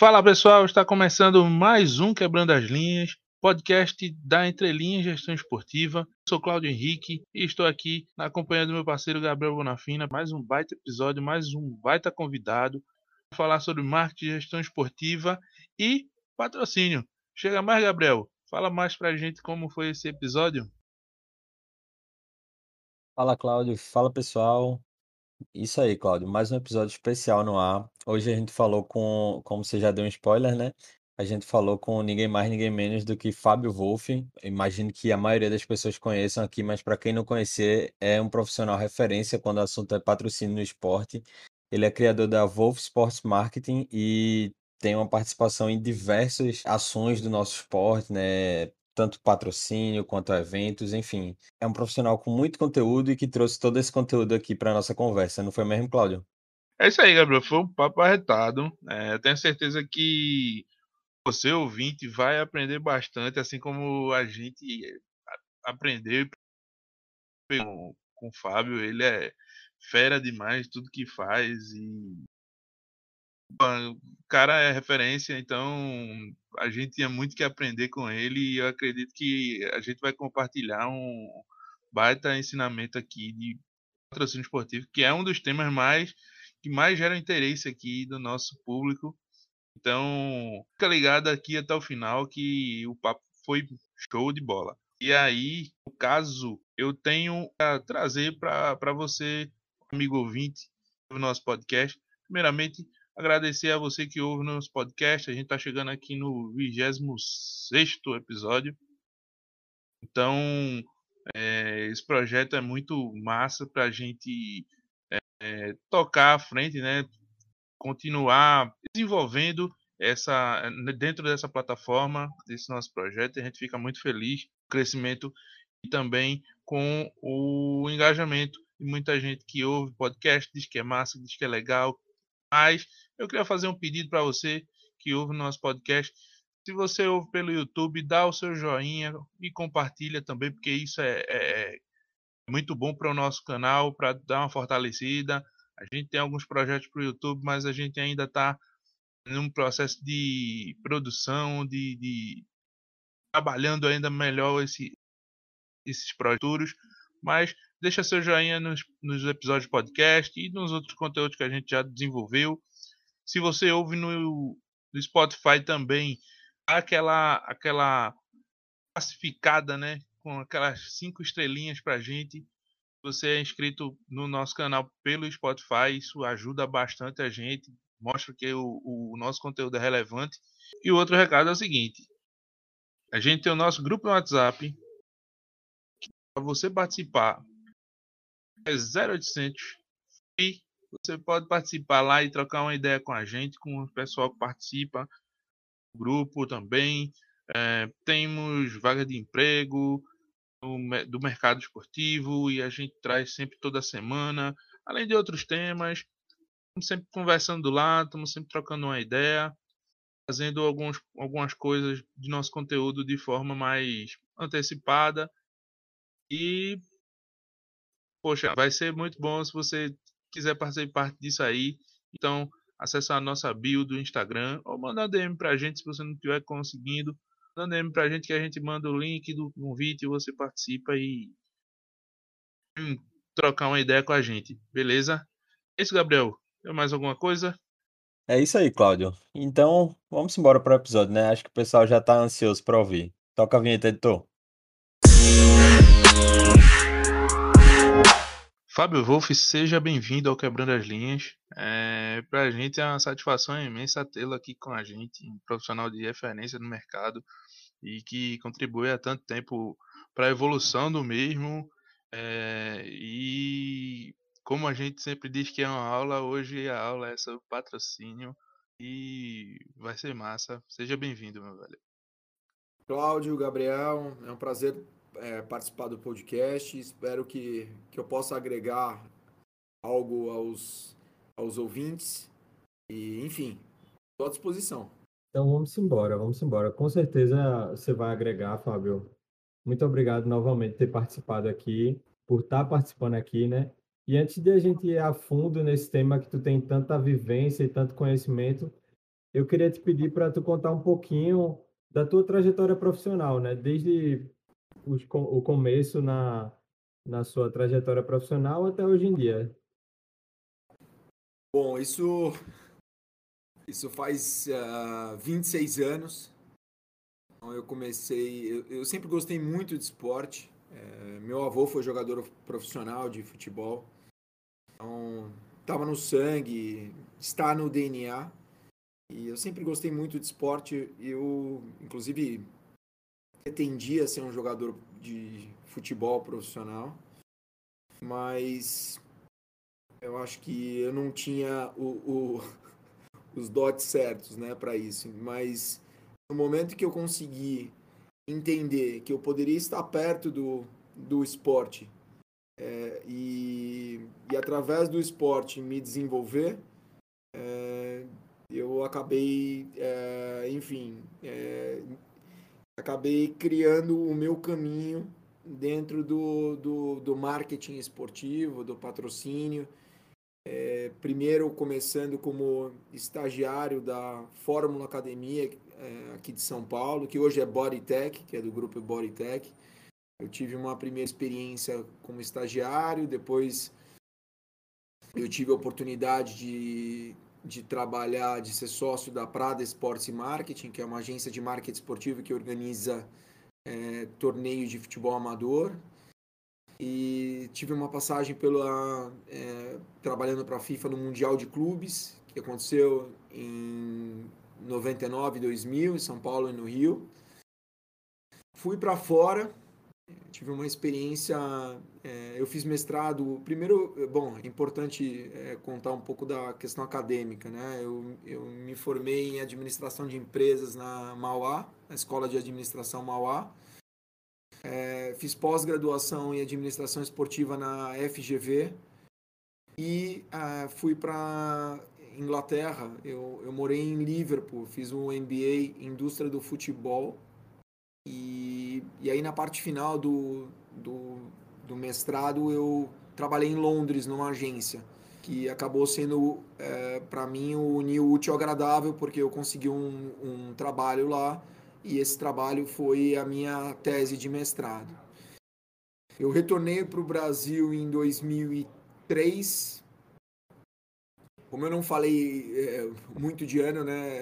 Fala pessoal, está começando mais um Quebrando as Linhas, podcast da Entrelinhas Gestão Esportiva. Sou Cláudio Henrique e estou aqui na companhia do meu parceiro Gabriel Bonafina. Mais um baita episódio, mais um baita convidado para falar sobre marketing, gestão esportiva e patrocínio. Chega mais, Gabriel. Fala mais para a gente como foi esse episódio. Fala, Cláudio. Fala, pessoal. Isso aí, Cláudio. Mais um episódio especial no ar. Hoje a gente falou com, como você já deu um spoiler, né? A gente falou com ninguém mais, ninguém menos do que Fábio Wolff. Imagino que a maioria das pessoas conheçam aqui, mas para quem não conhecer, é um profissional referência quando o assunto é patrocínio no esporte. Ele é criador da Wolf Sports Marketing e tem uma participação em diversas ações do nosso esporte, né? Tanto patrocínio quanto eventos, enfim. É um profissional com muito conteúdo e que trouxe todo esse conteúdo aqui para nossa conversa, não foi mesmo, Cláudio? É isso aí, Gabriel. Foi um papo arretado. É, tenho certeza que você, ouvinte, vai aprender bastante, assim como a gente aprendeu com, com o Fábio. Ele é fera demais, tudo que faz e o cara é referência, então a gente tinha muito que aprender com ele e eu acredito que a gente vai compartilhar um baita ensinamento aqui de patrocínio esportivo, que é um dos temas mais que mais gera interesse aqui do nosso público. Então, fica ligado aqui até o final que o papo foi show de bola. E aí, no caso, eu tenho a trazer para você, amigo ouvinte do nosso podcast, primeiramente Agradecer a você que ouve nos podcasts. A gente está chegando aqui no 26 episódio. Então, é, esse projeto é muito massa para a gente é, tocar à frente, né? continuar desenvolvendo essa dentro dessa plataforma, desse nosso projeto. A gente fica muito feliz com o crescimento e também com o engajamento de muita gente que ouve podcast, diz que é massa, diz que é legal, mas eu queria fazer um pedido para você que ouve o nosso podcast. Se você ouve pelo YouTube, dá o seu joinha e compartilha também, porque isso é, é, é muito bom para o nosso canal, para dar uma fortalecida. A gente tem alguns projetos para o YouTube, mas a gente ainda está num processo de produção, de, de trabalhando ainda melhor esse, esses projetos. Mas deixa seu joinha nos, nos episódios de podcast e nos outros conteúdos que a gente já desenvolveu. Se você ouve no, no Spotify também, aquela aquela classificada, né, com aquelas cinco estrelinhas pra gente. Você é inscrito no nosso canal pelo Spotify, isso ajuda bastante a gente, mostra que o, o nosso conteúdo é relevante. E o outro recado é o seguinte: a gente tem o nosso grupo no WhatsApp. Para você participar, é 0800 e você pode participar lá e trocar uma ideia com a gente, com o pessoal que participa do grupo também. É, temos vaga de emprego do mercado esportivo e a gente traz sempre toda semana, além de outros temas. Estamos sempre conversando lá, estamos sempre trocando uma ideia, fazendo alguns, algumas coisas de nosso conteúdo de forma mais antecipada. E, poxa, vai ser muito bom se você quiser participar disso aí, então acessa a nossa bio do Instagram ou manda DM pra gente se você não estiver conseguindo. Manda DM pra gente que a gente manda o link do convite e você participa e trocar uma ideia com a gente, beleza? É isso, Gabriel. Tem mais alguma coisa? É isso aí, Cláudio. Então, vamos embora para o episódio, né? Acho que o pessoal já está ansioso para ouvir. Toca a vinheta, editor. Fábio Wolff, seja bem-vindo ao Quebrando as Linhas. É, Para a gente é uma satisfação imensa tê-lo aqui com a gente, um profissional de referência no mercado e que contribui há tanto tempo para a evolução do mesmo. É, e como a gente sempre diz que é uma aula, hoje a aula é sobre patrocínio e vai ser massa. Seja bem-vindo, meu velho. Cláudio, Gabriel, é um prazer é, participar do podcast. Espero que, que eu possa agregar algo aos, aos ouvintes. E, enfim, estou à disposição. Então vamos embora, vamos embora. Com certeza você vai agregar, Fábio. Muito obrigado novamente por ter participado aqui, por estar participando aqui, né? E antes de a gente ir a fundo nesse tema que tu tem tanta vivência e tanto conhecimento, eu queria te pedir para tu contar um pouquinho da tua trajetória profissional, né? Desde os, o começo na, na sua trajetória profissional até hoje em dia. Bom, isso, isso faz uh, ah, 26 anos. Então eu comecei. Eu, eu, sempre gostei muito de esporte. É, meu avô foi jogador profissional de futebol. Então, estava no sangue, está no DNA. E eu sempre gostei muito de esporte. Eu, inclusive, pretendia ser um jogador de futebol profissional. Mas eu acho que eu não tinha o, o, os dotes certos né, para isso. Mas no momento que eu consegui entender que eu poderia estar perto do, do esporte é, e, e através do esporte me desenvolver, é, eu acabei, é, enfim, acabei criando o meu caminho dentro do, do, do marketing esportivo, do patrocínio. É, primeiro começando como estagiário da Fórmula Academia é, aqui de São Paulo, que hoje é Bodytech, que é do grupo Bodytech. Eu tive uma primeira experiência como estagiário, depois eu tive a oportunidade de, de trabalhar, de ser sócio da Prada Esportes Marketing, que é uma agência de marketing esportivo que organiza é, torneio de futebol amador. E tive uma passagem pela é, trabalhando para a FIFA no Mundial de Clubes, que aconteceu em 99, 2000, em São Paulo e no Rio. Fui para fora, tive uma experiência. É, eu fiz mestrado. Primeiro, bom, é importante é, contar um pouco da questão acadêmica, né? Eu, eu me formei em administração de empresas na Mauá, na Escola de Administração Mauá. É, fiz pós-graduação em administração esportiva na FGV e é, fui para Inglaterra. Eu, eu morei em Liverpool, fiz um MBA em indústria do futebol e, e aí na parte final do, do, do mestrado eu trabalhei em Londres numa agência que acabou sendo é, para mim o o útil agradável porque eu consegui um, um trabalho lá e esse trabalho foi a minha tese de mestrado. Eu retornei para o Brasil em 2003. Como eu não falei é, muito de ano, né?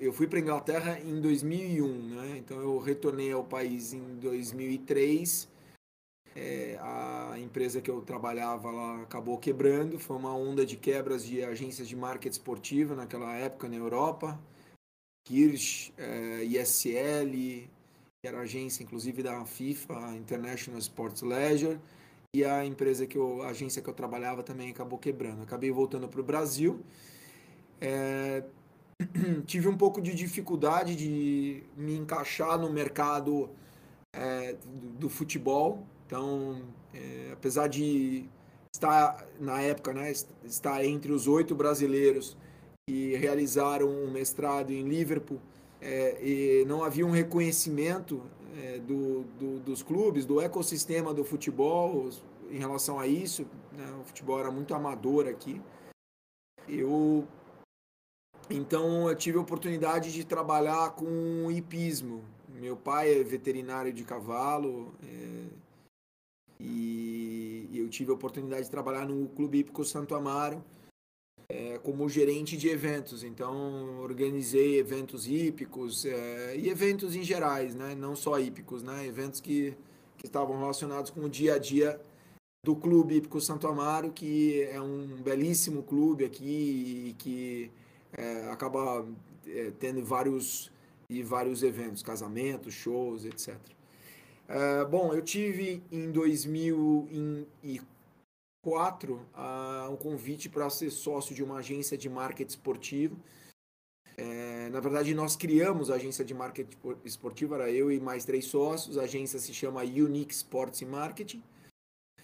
Eu fui para Inglaterra em 2001, né? Então eu retornei ao país em 2003. É, a empresa que eu trabalhava lá acabou quebrando. Foi uma onda de quebras de agências de marketing esportiva naquela época na Europa. Kirsch, é, ISL, que era agência inclusive da FIFA, International Sports Leisure, e a empresa que eu, a agência que eu trabalhava também acabou quebrando. Acabei voltando para o Brasil. É, tive um pouco de dificuldade de me encaixar no mercado é, do, do, futebol. Então, é, apesar de estar na época, né, estar entre os oito brasileiros que realizaram um mestrado em Liverpool é, e não havia um reconhecimento é, do, do, dos clubes, do ecossistema do futebol em relação a isso. Né? O futebol era muito amador aqui. Eu então eu tive a oportunidade de trabalhar com hipismo. Meu pai é veterinário de cavalo é, e eu tive a oportunidade de trabalhar no Clube Hípico Santo Amaro é, como gerente de eventos. Então, organizei eventos hípicos é, e eventos em gerais, né? não só hípicos, né? eventos que, que estavam relacionados com o dia a dia do Clube Hípico Santo Amaro, que é um belíssimo clube aqui e que é, acaba é, tendo vários e vários eventos, casamentos, shows, etc. É, bom, eu tive em 2004 quatro uh, um convite para ser sócio de uma agência de marketing esportivo. É, na verdade, nós criamos a agência de marketing esportivo, era eu e mais três sócios. A agência se chama Unique Sports Marketing.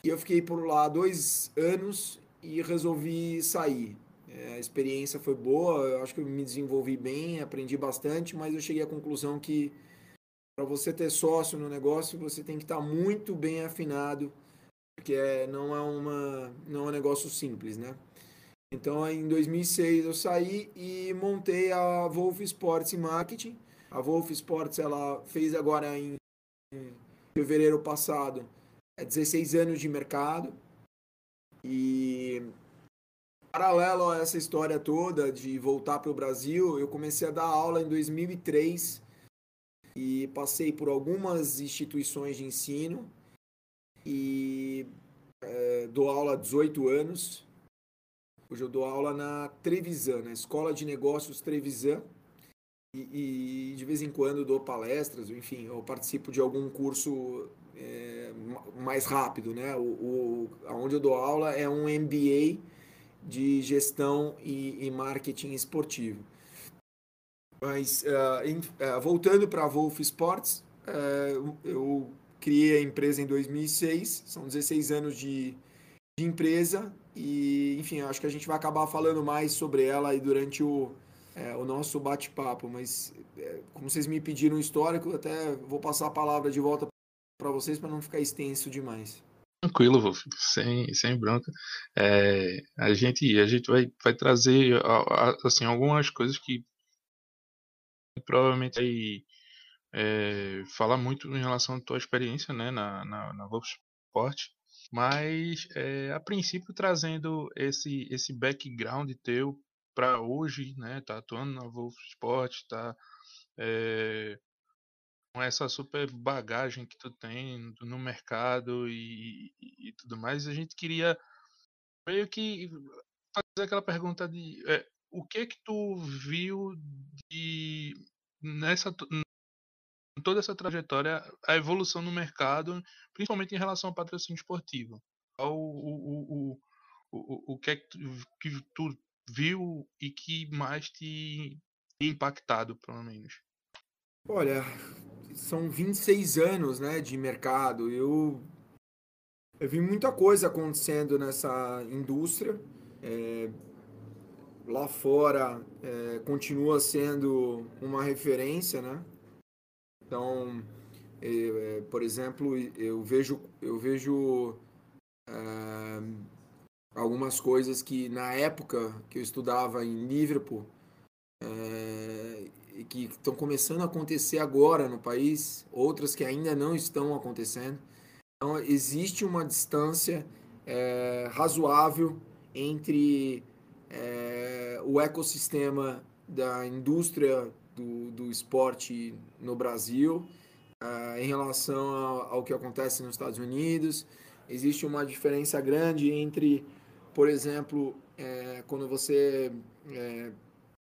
E eu fiquei por lá dois anos e resolvi sair. É, a experiência foi boa, eu acho que eu me desenvolvi bem, aprendi bastante, mas eu cheguei à conclusão que para você ter sócio no negócio, você tem que estar muito bem afinado porque é, não é uma não é um negócio simples, né? Então, em 2006 eu saí e montei a Wolf Sports Marketing. A Wolf Sports ela fez agora em fevereiro passado é 16 anos de mercado. E paralelo a essa história toda de voltar para o Brasil, eu comecei a dar aula em 2003 e passei por algumas instituições de ensino e é, dou aula há 18 anos. Hoje eu dou aula na Trevisan, na Escola de Negócios Trevisan. E, e de vez em quando dou palestras, enfim, eu participo de algum curso é, mais rápido, né? O, o, onde eu dou aula é um MBA de gestão e, e marketing esportivo. Mas uh, uh, voltando para a Wolf Sports, uh, eu criei a empresa em 2006, são 16 anos de, de empresa e, enfim, acho que a gente vai acabar falando mais sobre ela aí durante o, é, o nosso bate-papo, mas é, como vocês me pediram histórico, até vou passar a palavra de volta para vocês para não ficar extenso demais. Tranquilo, Wolf, sem, sem bronca. É, a gente, a gente vai, vai trazer assim, algumas coisas que provavelmente aí é, fala muito em relação à tua experiência né, na, na, na Wolf Sport, mas é, a princípio trazendo esse, esse background teu para hoje, né, tá atuando na Wolf Sport, tá é, com essa super bagagem que tu tem no mercado e, e, e tudo mais, a gente queria meio que fazer aquela pergunta de é, o que que tu viu de nessa toda essa trajetória a evolução no mercado, principalmente em relação ao patrocínio esportivo. O, o, o, o, o que é que tu, que tu viu e que mais te impactado, pelo menos? Olha, são 26 anos né, de mercado. Eu, eu vi muita coisa acontecendo nessa indústria. É, lá fora é, continua sendo uma referência, né? Então, é, por exemplo, eu vejo, eu vejo é, algumas coisas que na época que eu estudava em Liverpool é, que estão começando a acontecer agora no país, outras que ainda não estão acontecendo. Então, existe uma distância é, razoável entre é, o ecossistema da indústria do, do esporte no Brasil é, em relação ao, ao, que acontece nos Estados Unidos. Existe uma diferença grande entre, por exemplo, é, quando você é,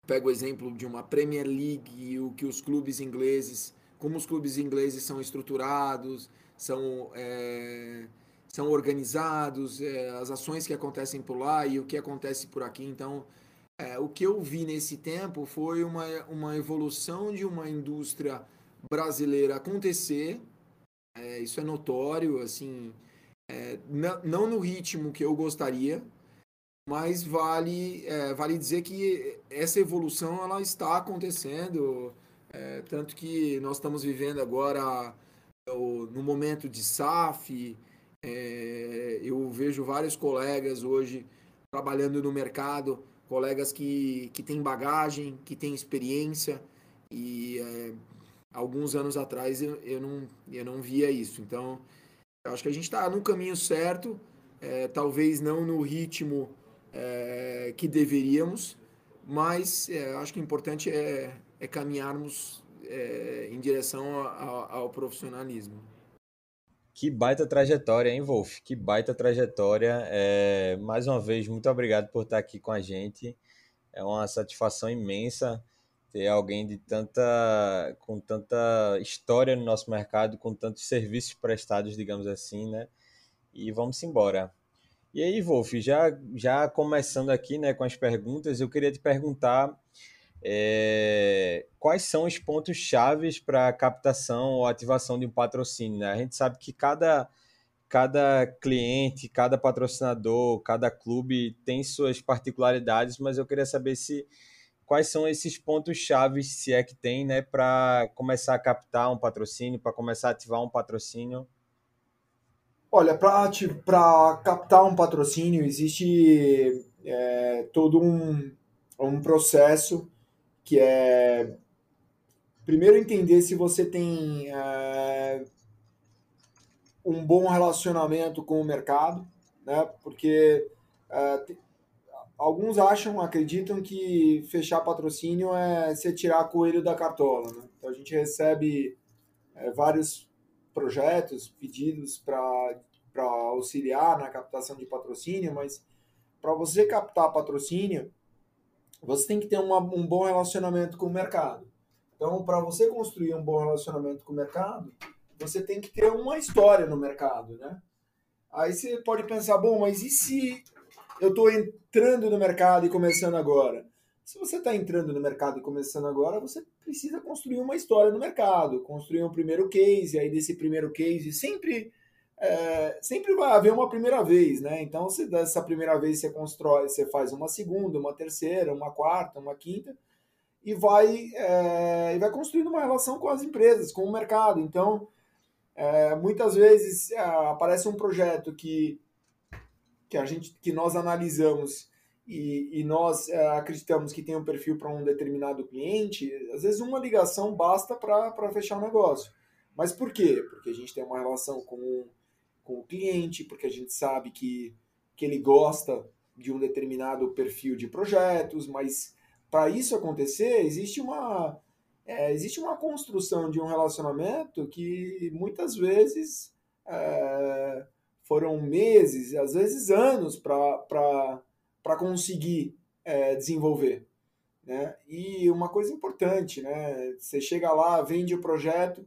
pego o exemplo de uma Premier League e o que os clubes ingleses, como os clubes ingleses são estruturados, são, é, são organizados, é, as ações que acontecem por lá e o que acontece por aqui. Então, é, o que eu vi nesse tempo foi uma, uma evolução de uma indústria brasileira acontecer. É, isso é notório, assim, é, não no ritmo que eu gostaria, mas vale, é, vale dizer que essa evolução ela está acontecendo, é, tanto que nós estamos vivendo agora no momento de SAF, é, eu vejo vários colegas hoje trabalhando no mercado, colegas que, que têm bagagem, que têm experiência, e é, alguns anos atrás eu, eu, não, eu não via isso. Então, eu acho que a gente está no caminho certo, é, talvez não no ritmo é, que deveríamos, mas é, acho que o importante é, é caminharmos é, em direção ao, ao profissionalismo. Que baita trajetória, hein, Wolf? Que baita trajetória. É, mais uma vez, muito obrigado por estar aqui com a gente. É uma satisfação imensa ter alguém de tanta com tanta história no nosso mercado, com tantos serviços prestados, digamos assim, né? E vamos embora. E aí, Wolf, já, já começando aqui né, com as perguntas, eu queria te perguntar é, quais são os pontos chaves para captação ou ativação de um patrocínio. Né? A gente sabe que cada, cada cliente, cada patrocinador, cada clube tem suas particularidades, mas eu queria saber se quais são esses pontos chaves, se é que tem, né, para começar a captar um patrocínio, para começar a ativar um patrocínio. Olha, para captar um patrocínio existe é, todo um, um processo que é primeiro entender se você tem é, um bom relacionamento com o mercado, né? Porque é, alguns acham, acreditam que fechar patrocínio é você tirar coelho da cartola. Né? Então a gente recebe é, vários projetos, pedidos para auxiliar na captação de patrocínio, mas para você captar patrocínio, você tem que ter uma, um bom relacionamento com o mercado. Então, para você construir um bom relacionamento com o mercado, você tem que ter uma história no mercado, né? Aí você pode pensar, bom, mas e se eu estou entrando no mercado e começando agora? Se você está entrando no mercado e começando agora, você precisa construir uma história no mercado, construir um primeiro case, aí desse primeiro case sempre é, sempre vai haver uma primeira vez, né? Então, se dessa primeira vez você constrói, você faz uma segunda, uma terceira, uma quarta, uma quinta, e vai, é, e vai construindo uma relação com as empresas, com o mercado. Então, é, muitas vezes é, aparece um projeto que, que, a gente, que nós analisamos e, e nós é, acreditamos que tem um perfil para um determinado cliente, às vezes uma ligação basta para fechar o negócio. Mas por quê? Porque a gente tem uma relação com, com o cliente, porque a gente sabe que, que ele gosta de um determinado perfil de projetos, mas para isso acontecer, existe uma, é, existe uma construção de um relacionamento que muitas vezes é, foram meses, às vezes anos, para conseguir é, desenvolver. Né? E uma coisa importante, né? você chega lá, vende o projeto,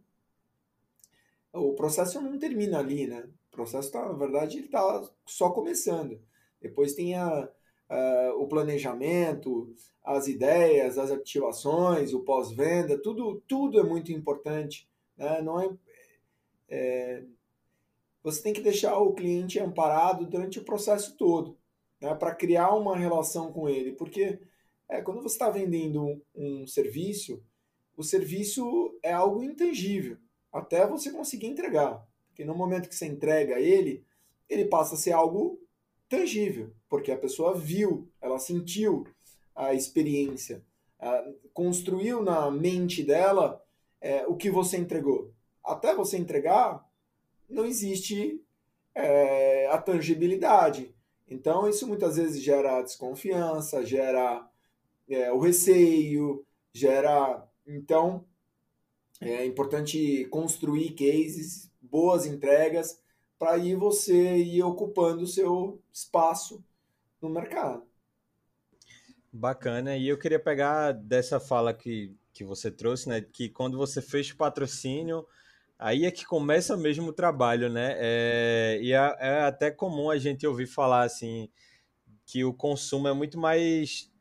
o processo não termina ali, né? O processo está, na verdade, ele está só começando. Depois tem a, uh, o planejamento, as ideias, as ativações, o pós-venda, tudo, tudo é muito importante. Né? Não é, é, você tem que deixar o cliente amparado durante o processo todo, né? para criar uma relação com ele, porque é, quando você está vendendo um, um serviço, o serviço é algo intangível, até você conseguir entregar. Porque no momento que você entrega ele, ele passa a ser algo tangível, porque a pessoa viu, ela sentiu a experiência, construiu na mente dela é, o que você entregou. Até você entregar, não existe é, a tangibilidade. Então, isso muitas vezes gera desconfiança, gera é, o receio, gera. Então, é importante construir cases, boas entregas, para aí você ir ocupando o seu espaço no mercado. Bacana. E eu queria pegar dessa fala que, que você trouxe, né? Que quando você o patrocínio, aí é que começa mesmo o trabalho, né? É, e é, é até comum a gente ouvir falar assim que o consumo é muito mais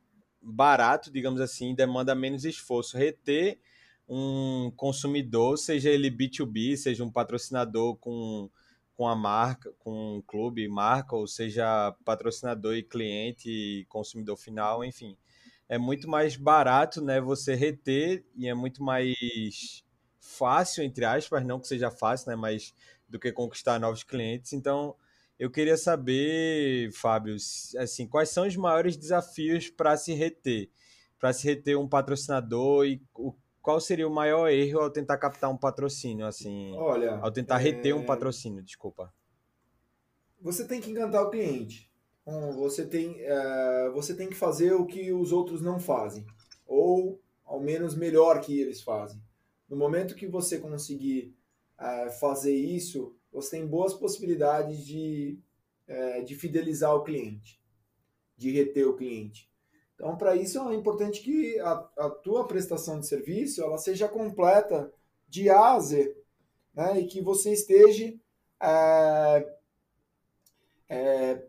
barato, digamos assim, demanda menos esforço. Reter um consumidor, seja ele B2B, seja um patrocinador com com a marca, com um clube, marca, ou seja, patrocinador e cliente e consumidor final, enfim. É muito mais barato, né, você reter e é muito mais fácil, entre aspas, não que seja fácil, né, mas do que conquistar novos clientes. Então, eu queria saber, Fábio, assim, quais são os maiores desafios para se reter? Para se reter um patrocinador e o qual seria o maior erro ao tentar captar um patrocínio, assim? Olha, ao tentar reter um é, patrocínio, desculpa. Você tem que encantar o cliente. Você tem, é, você tem que fazer o que os outros não fazem, ou ao menos melhor que eles fazem. No momento que você conseguir é, fazer isso, você tem boas possibilidades de, de fidelizar o cliente, de reter o cliente. Então, para isso é importante que a, a, tua prestação de serviço ela seja completa de A a Z, né? E que você esteja é, é,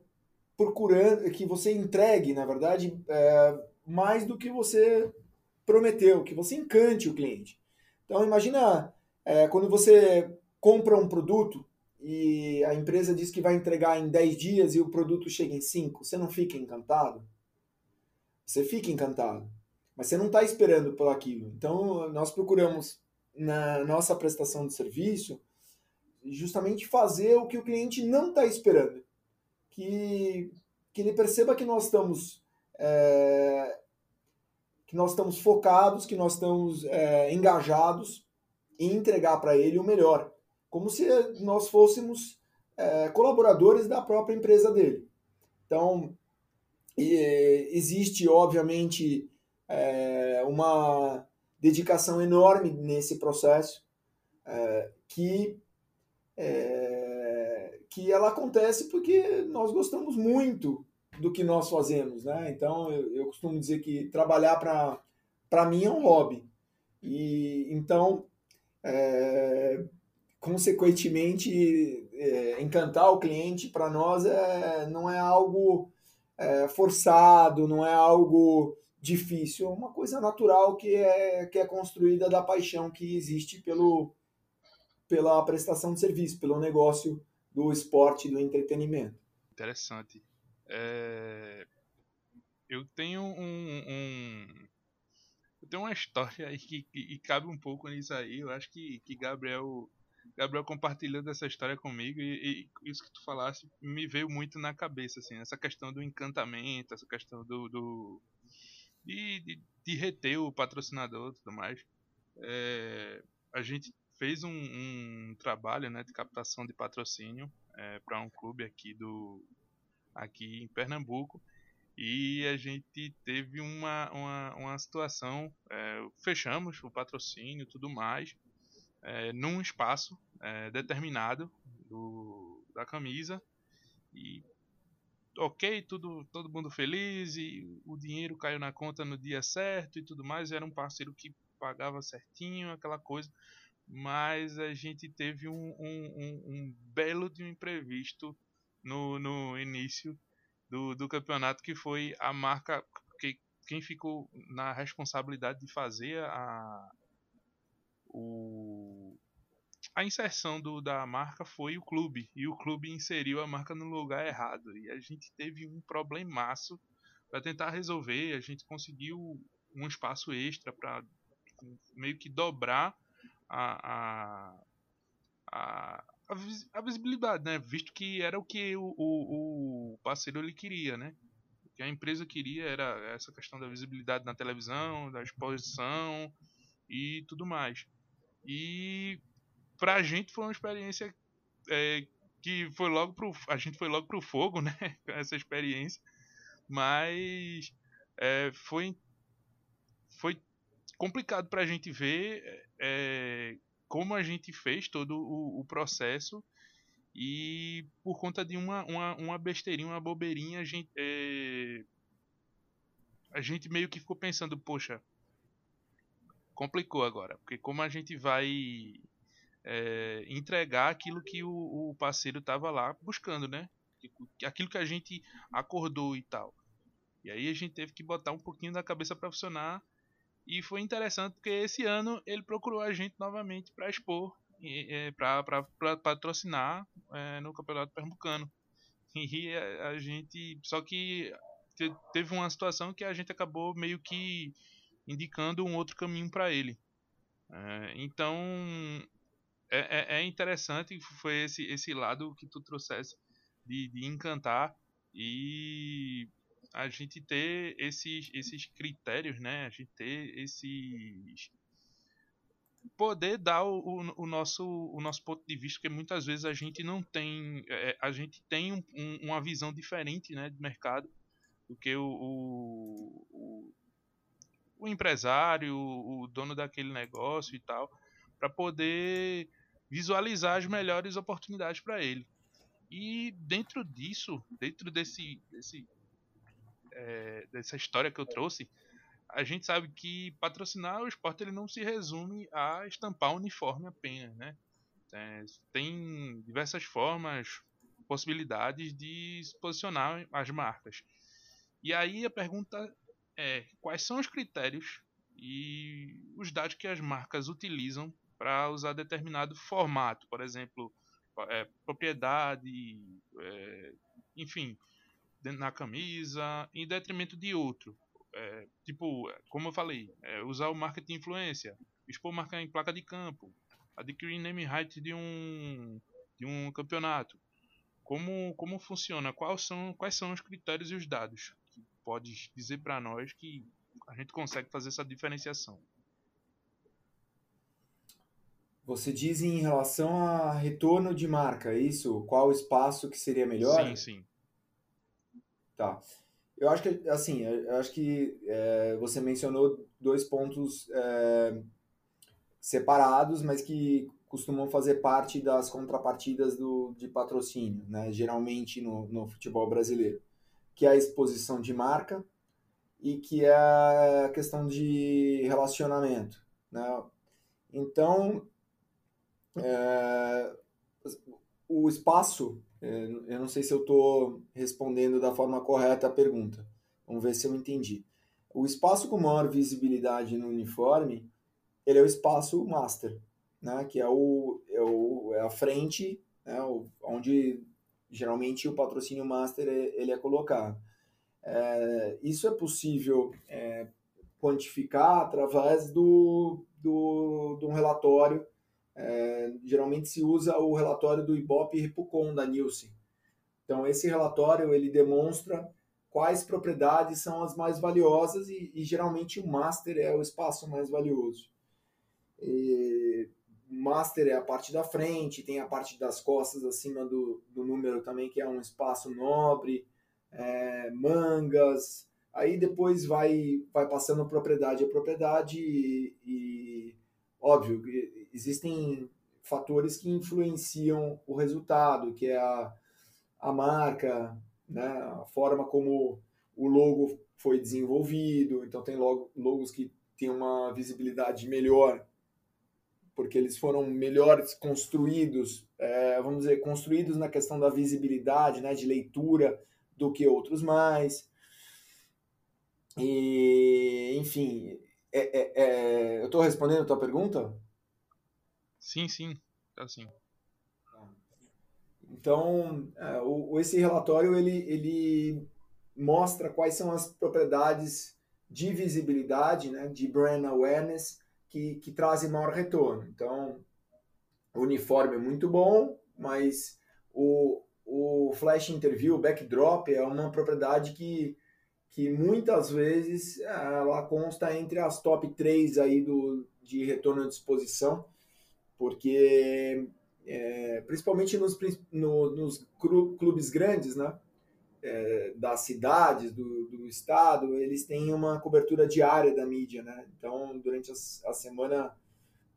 procurando, que você entregue, na verdade, é, mais do que você prometeu, que você encante o cliente. Então, imagina é, quando você compra um produto e a empresa diz que vai entregar em 10 dias e o produto chega em 5, você não fica encantado? Você fica encantado. Mas você não está esperando por aquilo. Então, nós procuramos, na nossa prestação de serviço, justamente fazer o que o cliente não está esperando. Que, que ele perceba que nós estamos é, que nós estamos focados, que nós estamos é, engajados em entregar para ele o melhor, como se nós fôssemos é, colaboradores da própria empresa dele. Então, existe, obviamente, é, uma dedicação enorme nesse processo é, que é, que ela acontece porque nós gostamos muito do que nós fazemos, né? Então eu, eu costumo dizer que trabalhar para para mim é um hobby e então consequentemente encantar o cliente para nós é, não é algo é, forçado, não é algo difícil, é uma coisa natural que é que é construída da paixão que existe pelo pela prestação de serviço, pelo negócio do esporte do entretenimento. Interessante. É... Eu tenho um, um, Eu tenho uma história aí que, que, que, cabe um pouco nisso aí. Eu acho que, que Gabriel. Gabriel compartilhou dessa história comigo e, e, isso que tu falasse me veio muito na cabeça, assim, essa questão do encantamento, essa questão do, do de, de, de, reter o patrocinador e tudo mais. É, a gente fez um, um, trabalho né, de captação de patrocínio é, para um clube aqui do aqui em Pernambuco e a gente teve uma, uma, uma situação é, fechamos o patrocínio tudo mais é, num espaço é, determinado do, da camisa. E ok tudo todo mundo feliz e o dinheiro caiu na conta no dia certo e tudo mais. Era um parceiro que pagava certinho aquela coisa. Mas a gente teve um, um, um, um belo de um imprevisto no, no início do, do campeonato, que foi a marca que quem ficou na responsabilidade de fazer a, o, a inserção do, da marca foi o clube, e o clube inseriu a marca no lugar errado, e a gente teve um problemaço para tentar resolver, a gente conseguiu um espaço extra para meio que dobrar a, a, a, a, visibilidade, né? Visto que era o que o, o, o parceiro ele queria, né? O que a empresa queria era essa questão da visibilidade na televisão, da exposição e tudo mais. E pra gente foi uma experiência é, que foi logo pro a gente foi logo pro fogo, né? Com essa experiência, mas é, foi foi complicado para a gente ver é, como a gente fez todo o, o, processo e por conta de uma, uma, uma besteirinha, uma bobeirinha, a gente, é, a gente meio que ficou pensando, poxa, complicou agora, porque como a gente vai é, entregar aquilo que o, o parceiro estava lá buscando, né? Aquilo que a gente acordou e tal. E aí a gente teve que botar um pouquinho da cabeça para funcionar e foi interessante porque esse ano ele procurou a gente novamente para expor, é, para patrocinar é, no Campeonato Pernambucano. E a, a, gente. Só que te, teve uma situação que a gente acabou meio que indicando um outro caminho para ele. É, então é, é, é, interessante foi esse, esse lado que tu trouxesse de, de encantar e a gente ter esses, esses critérios, né? A gente ter esses poder dar o, o, o, nosso, o nosso ponto de vista, porque muitas vezes a gente não tem, é, a gente tem um, um, uma visão diferente, né, de mercado do que o, o, o empresário, o dono daquele negócio e tal, para poder visualizar as melhores oportunidades para ele. E dentro disso, dentro desse, desse é, dessa história que eu trouxe, a gente sabe que patrocinar o esporte ele não se resume a estampar uniforme apenas, né? É, tem diversas formas, possibilidades de se posicionar as marcas. E aí a pergunta é: quais são os critérios e os dados que as marcas utilizam para usar determinado formato, por exemplo, é, propriedade, é, enfim, na camisa, em detrimento de outro. É, tipo, como eu falei, é, usar o marketing influência, expor marca em placa de campo, adquirir name right de um, de um campeonato. como, como funciona? Quais são, quais são os critérios e os dados que pode dizer para nós que a gente consegue fazer essa diferenciação? Você diz em relação a retorno de marca, é isso? Qual espaço que seria melhor? Sim, sim. Tá. Eu acho que, assim, eu acho que é, você mencionou dois pontos é, separados, mas que costumam fazer parte das contrapartidas do, de patrocínio, né? geralmente no, no futebol brasileiro, que é a exposição de marca e que é a questão de relacionamento. Né? Então, é, o espaço, é, eu não sei se eu estou respondendo da forma correta a pergunta, vamos ver se eu entendi. O espaço com maior visibilidade no uniforme, ele é o espaço master, né, que é, o, é, o, é a frente, né, onde geralmente o patrocínio master é, ele é colocado. É, isso é possível é, quantificar através do, do, de um relatório. É, geralmente se usa o relatório do Ibope e Repucon da Nielsen. Então esse relatório ele demonstra quais propriedades são as mais valiosas e, e geralmente o master é o espaço mais valioso. E, master é a parte da frente, tem a parte das costas acima do, do número também, que é um espaço nobre, é, mangas. Aí depois vai, vai passando propriedade a propriedade e, e, óbvio, existem fatores que influenciam o resultado, que é a, a marca, né, a forma como o logo foi desenvolvido. Então tem logos que têm uma visibilidade melhor porque eles foram melhores construídos, é, vamos dizer, construídos na questão da visibilidade, né, de leitura, do que outros mais. E, enfim, é, é, é eu estou respondendo a tua pergunta? Sim, sim, tá. Então, é, o, esse relatório ele, ele mostra quais são as propriedades de visibilidade, né, de brand awareness, que, que trazem maior retorno. Então, o uniforme é muito bom, mas o, o flash interview, o backdrop, é uma propriedade que, que muitas vezes ela consta entre as top 3 aí do, de retorno de exposição, porque é, principalmente nos, no, nos clubes grandes, né? é, das cidades, do, do, estado, eles têm uma cobertura diária da mídia, né? Então, durante a, a semana,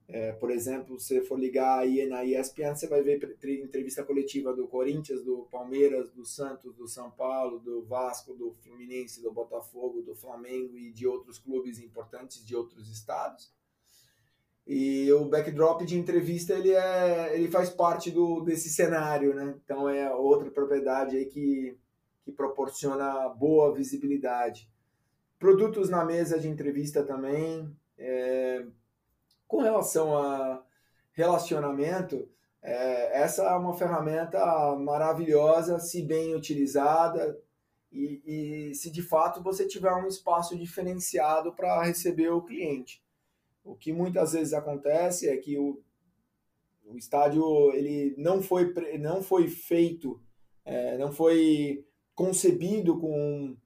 é, por exemplo, se for ligar aí na ESPN, você vai ver entrevista coletiva do Corinthians, do Palmeiras, do Santos, do São Paulo, do Vasco, do Fluminense, do Botafogo, do Flamengo e de outros clubes importantes de outros estados. E o backdrop de entrevista ele é ele faz parte do desse cenário, né? Então é outra propriedade aí que que proporciona boa visibilidade. Produtos na mesa de entrevista também. É, com relação a relacionamento, é, essa é uma ferramenta maravilhosa, se bem utilizada e, e se de fato você tiver um espaço diferenciado para receber o cliente. O que muitas vezes acontece é que o, o estádio ele não foi, não foi feito, é, não foi concebido com,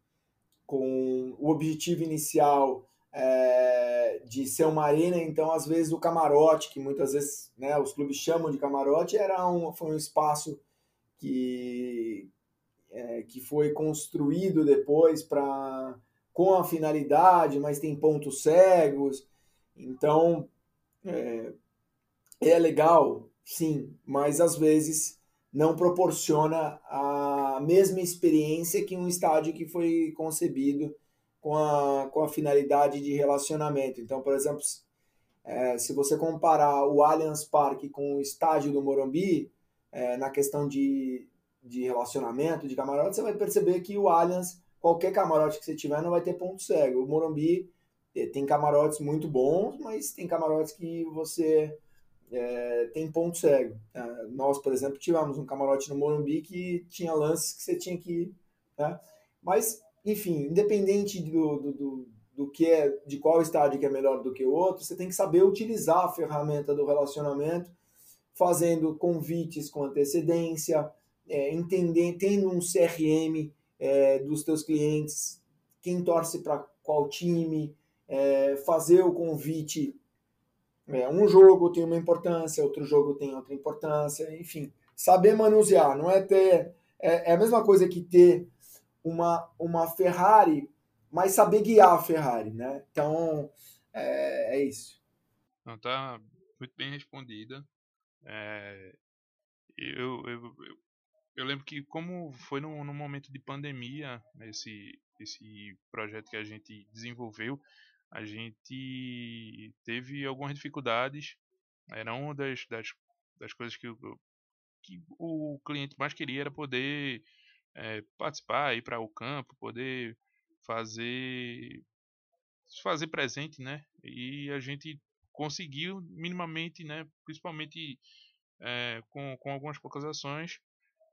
com o objetivo inicial é, de ser uma arena, então às vezes o camarote, que muitas vezes né, os clubes chamam de camarote, era um, foi um espaço que, é, que foi construído depois para com a finalidade, mas tem pontos cegos, então é, é legal, sim, mas às vezes não proporciona a mesma experiência que um estádio que foi concebido com a, com a finalidade de relacionamento. Então, por exemplo, é, se você comparar o Allianz Parque com o estádio do Morumbi, é, na questão de, de relacionamento, de camarote, você vai perceber que o Allianz, qualquer camarote que você tiver, não vai ter ponto cego. O Morumbi tem camarotes muito bons, mas tem camarotes que você é, tem ponto cego. É, nós, por exemplo, tivemos um camarote no Morumbi que tinha lances que você tinha que. Né? Mas, enfim, independente do, do, do, do, que é, de qual estádio que é melhor do que o outro, você tem que saber utilizar a ferramenta do relacionamento, fazendo convites com antecedência, é, entender, tendo um CRM é, dos teus clientes, quem torce para qual time, é, fazer o convite. É, um jogo tem uma importância, outro jogo tem outra importância, enfim, saber manusear, não é ter. É, é a mesma coisa que ter uma, uma Ferrari, mas saber guiar a Ferrari, né? Então, é, é isso. Não, tá muito bem respondida. É, eu, eu, eu, eu, lembro que como foi no, no momento de pandemia, esse, esse projeto que a gente desenvolveu, a gente teve algumas dificuldades. Era uma das, das, das coisas que, que o cliente mais queria era poder é, participar, ir para o campo, poder fazer fazer presente, né? E a gente conseguiu minimamente, né? Principalmente é, com, com algumas poucas ações,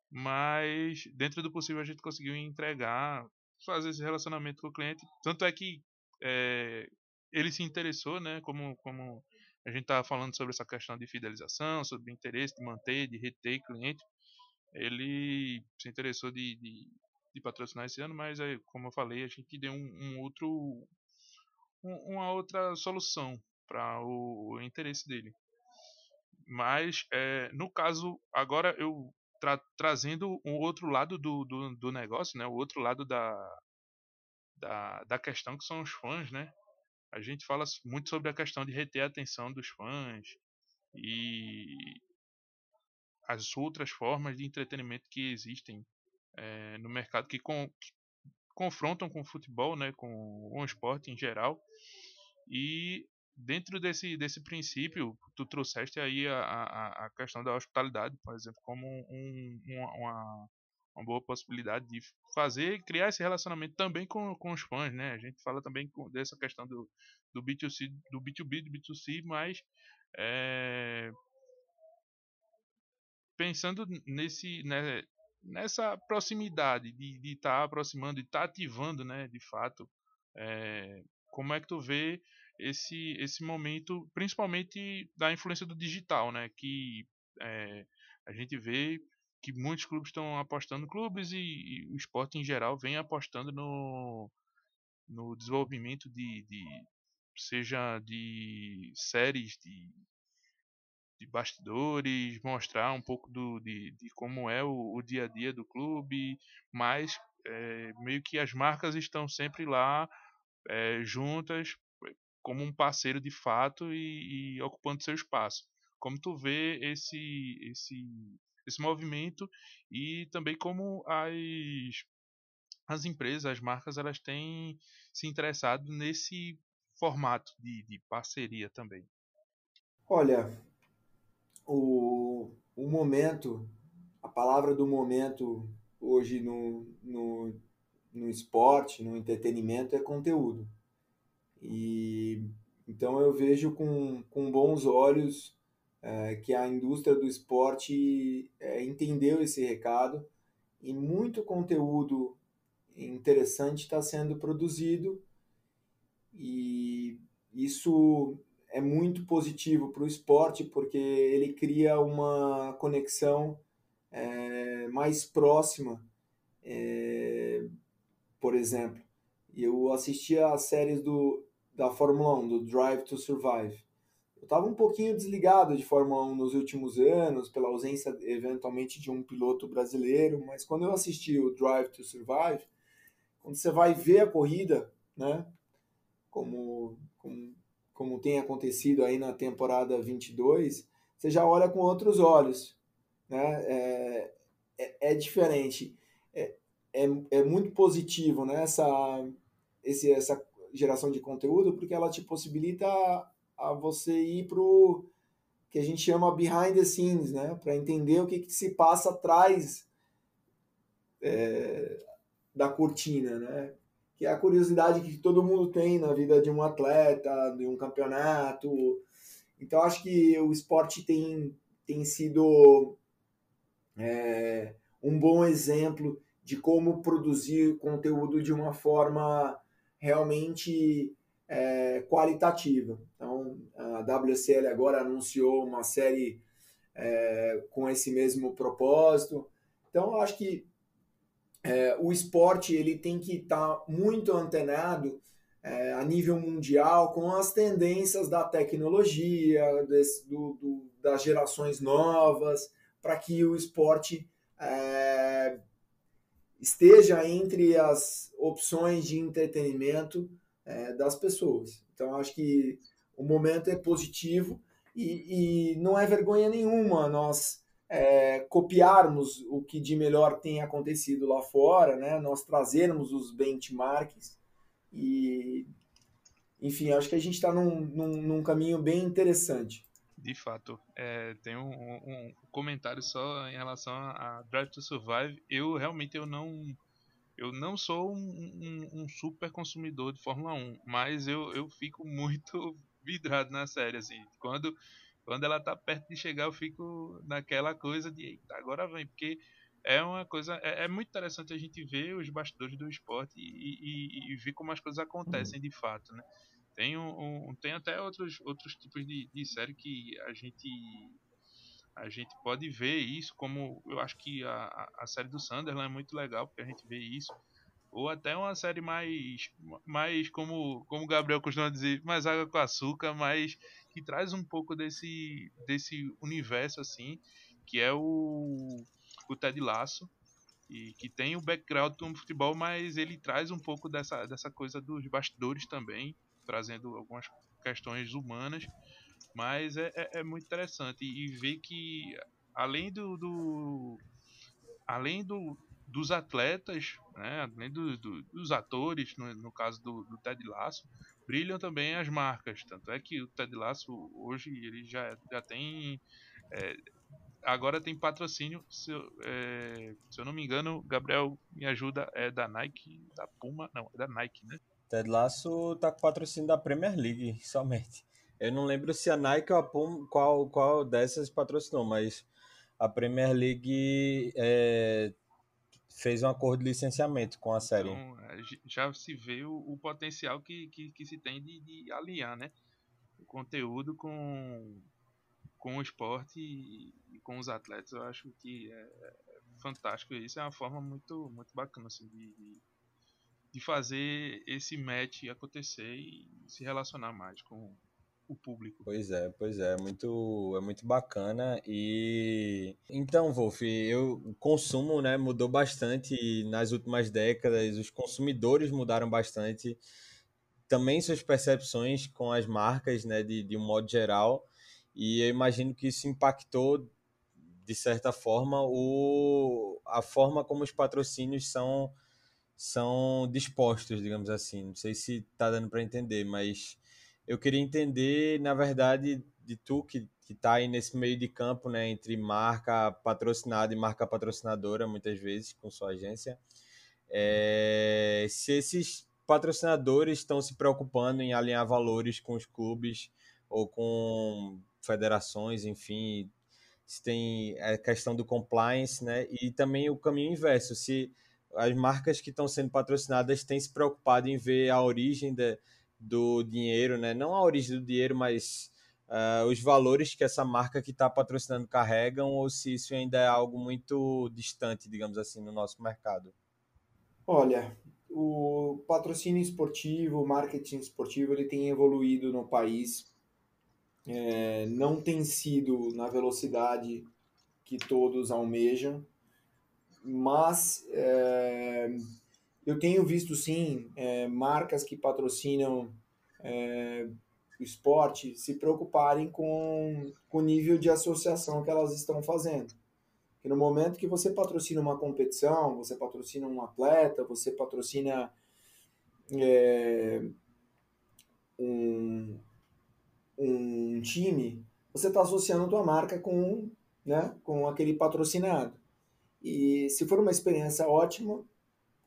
mas dentro do possível a gente conseguiu entregar, fazer esse relacionamento com o cliente. Tanto é que é, ele se interessou, né? Como, como a gente estava falando sobre essa questão de fidelização, sobre o interesse de manter, de reter cliente ele se interessou de, de, de, patrocinar esse ano, mas como eu falei, a gente deu um, um outro um, uma outra solução para o, o, interesse dele. Mas é, no caso agora eu tra trazendo um outro lado do, do, do, negócio, né, o outro lado da, da, da questão que são os fãs, né? A gente fala muito sobre a questão de reter a atenção dos fãs e as outras formas de entretenimento que existem é, no mercado que, com, que, confrontam com o futebol, né, com o esporte em geral. E dentro desse, desse princípio, tu trouxeste aí a, a, a questão da hospitalidade, por exemplo, como um, uma, uma boa possibilidade de fazer, criar esse relacionamento também com, com os fãs, né? A gente fala também com, dessa questão do, do B2C, do B2B, do B2C, mas é, pensando nesse, né, nessa proximidade de estar tá aproximando, de estar tá ativando, né, de fato, é, como é que tu vê esse esse momento, principalmente da influência do digital, né, que é, a gente vê que muitos clubes estão apostando, clubes e, e, o esporte em geral vem apostando no, no desenvolvimento de, de seja de séries de de bastidores, mostrar um pouco do, de, de como é o, o, dia a dia do clube, mas é, meio que as marcas estão sempre lá é, juntas como um parceiro de fato e, e, ocupando seu espaço. Como tu vê esse esse esse movimento e também como as as empresas, as marcas, elas têm se interessado nesse formato de, de parceria também. Olha, o, o momento, a palavra do momento hoje no, no, no esporte, no entretenimento, é conteúdo. E então eu vejo com, com bons olhos é, que a indústria do esporte é, entendeu esse recado e muito conteúdo interessante está sendo produzido e isso é muito positivo para o esporte porque ele cria uma conexão é, mais próxima. Por exemplo, eu assistia as séries do, da Fórmula 1, do Drive to Survive. Eu estava um pouquinho desligado de Fórmula 1 nos últimos anos, pela ausência eventualmente de um piloto brasileiro, mas quando eu assisti o Drive to Survive, quando você vai ver a corrida, né, como, como como tem acontecido aí na temporada 22, você já olha com outros olhos. Né? É, é, é diferente. É, é, é, muito positivo né? essa, esse, essa geração de conteúdo, porque ela te possibilita a, você ir para o que a gente chama behind the scenes, né? para entender o que, que se passa atrás é, da cortina. Né? que é a curiosidade que todo mundo tem na vida de um atleta, de um campeonato. Então, acho que o esporte tem, tem sido é, um bom exemplo de como produzir conteúdo de uma forma realmente é, qualitativa. Então, a WCL agora anunciou uma série é, com esse mesmo propósito. Então, eu acho que é, o esporte ele tem que estar tá muito antenado é, a nível mundial com as tendências da tecnologia, desse, do, do, das gerações novas, para que o esporte é, esteja entre as opções de entretenimento é, das pessoas. Então, acho que o momento é positivo e, e não é vergonha nenhuma nós é, copiarmos o que de melhor tem acontecido lá fora, né? nós trazermos os benchmarks e, enfim, acho que a gente está num, num, num, caminho bem interessante. De fato, é, tem um, um, comentário só em relação a Drive to Survive. Eu realmente eu não eu não sou um, um, super consumidor de Fórmula 1, mas eu, eu fico muito vidrado na série, assim. Quando, quando ela tá perto de chegar, eu fico naquela coisa de, eita, agora vem, porque é uma coisa, é, é muito interessante a gente ver os bastidores do esporte e, e, e ver como as coisas acontecem de fato, né? Tem, um, um, tem até outros, outros tipos de, de série que a gente a gente pode ver isso como eu acho que a, a série do Sunderland é muito legal porque a gente vê isso. Ou até uma série mais mais como como o Gabriel costuma dizer mais água com açúcar mas que traz um pouco desse desse universo assim que é o o Ted Lasso e que tem o background do futebol mas ele traz um pouco dessa dessa coisa dos bastidores também trazendo algumas questões humanas mas é, é, é muito interessante e, ver que além do, do além do, dos atletas, né, além do, do, dos atores, no, no caso do, do, Ted Lasso, brilham também as marcas. Tanto é que o Ted Lasso hoje ele já, já tem. É, agora tem patrocínio, se eu, é, se eu não me engano, Gabriel me ajuda, é da Nike, da Puma, não, é da Nike, né? Ted Lasso tá com patrocínio da Premier League somente. Eu não lembro se a Nike ou a Puma, qual, qual dessas patrocinou, mas a Premier League é, fez um acordo de licenciamento com a série. Então, é, já se vê o, o potencial que, que, que, se tem de, de alinhar né? o conteúdo com, com o esporte e, com os atletas. Eu acho que é, é, fantástico. Isso é uma forma muito, muito bacana assim, de, de fazer esse match acontecer e se relacionar mais com, o público. Pois é, pois é, muito, é muito bacana e então, Wolf, eu o consumo, né, mudou bastante nas últimas décadas, os consumidores mudaram bastante, também suas percepções com as marcas, né, de, de um modo geral, e eu imagino que isso impactou de certa forma o a forma como os patrocínios são são dispostos, digamos assim. Não sei se está dando para entender, mas eu queria entender, na verdade, de tu que, que tá aí nesse meio de campo, né, entre marca patrocinada e marca patrocinadora, muitas vezes, com sua agência, é, se esses patrocinadores estão se preocupando em alinhar valores com os clubes ou com federações, enfim, se tem a questão do compliance, né, e também o caminho inverso, se as marcas que estão sendo patrocinadas têm se preocupado em ver a origem da do dinheiro, né? Não a origem do dinheiro, mas uh, os valores que essa marca que está patrocinando carregam, ou se isso ainda é algo muito distante, digamos assim, no nosso mercado? Olha, o patrocínio esportivo, o marketing esportivo, ele tem evoluído no país. É, não tem sido na velocidade que todos almejam, mas é, eu tenho visto sim é, marcas que patrocinam é, o esporte se preocuparem com, com o nível de associação que elas estão fazendo. Que no momento que você patrocina uma competição, você patrocina um atleta, você patrocina é, um, um time, você está associando tua marca com, né, com aquele patrocinado. E se for uma experiência ótima,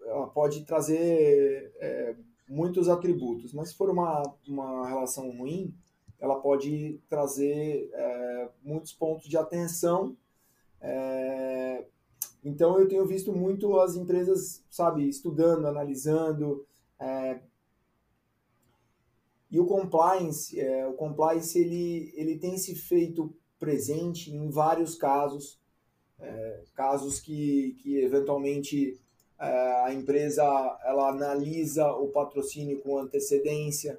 ela pode trazer é, muitos atributos, mas se for uma, uma relação ruim, ela pode trazer é, muitos pontos de atenção. É, então eu tenho visto muito as empresas, sabe, estudando, analisando. É, e o compliance, é, o compliance ele, ele tem se feito presente em vários casos é, casos que, que eventualmente a empresa ela analisa o patrocínio com antecedência,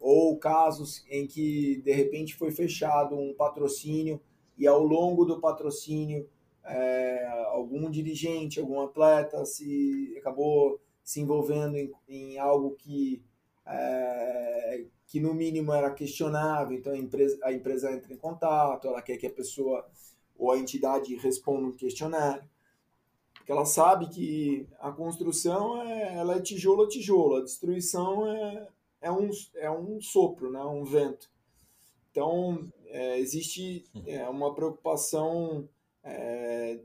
ou casos em que de repente foi fechado um patrocínio e ao longo do patrocínio é, algum dirigente, algum atleta se acabou se envolvendo em, em algo que é, que no mínimo era questionável, então a empresa, a empresa entra em contato, ela quer que a pessoa ou a entidade responda um questionário, porque ela sabe que a construção é, ela é tijolo a tijolo, a destruição é, é, um, é um sopro, né, um vento. Então, é, existe é, uma preocupação é,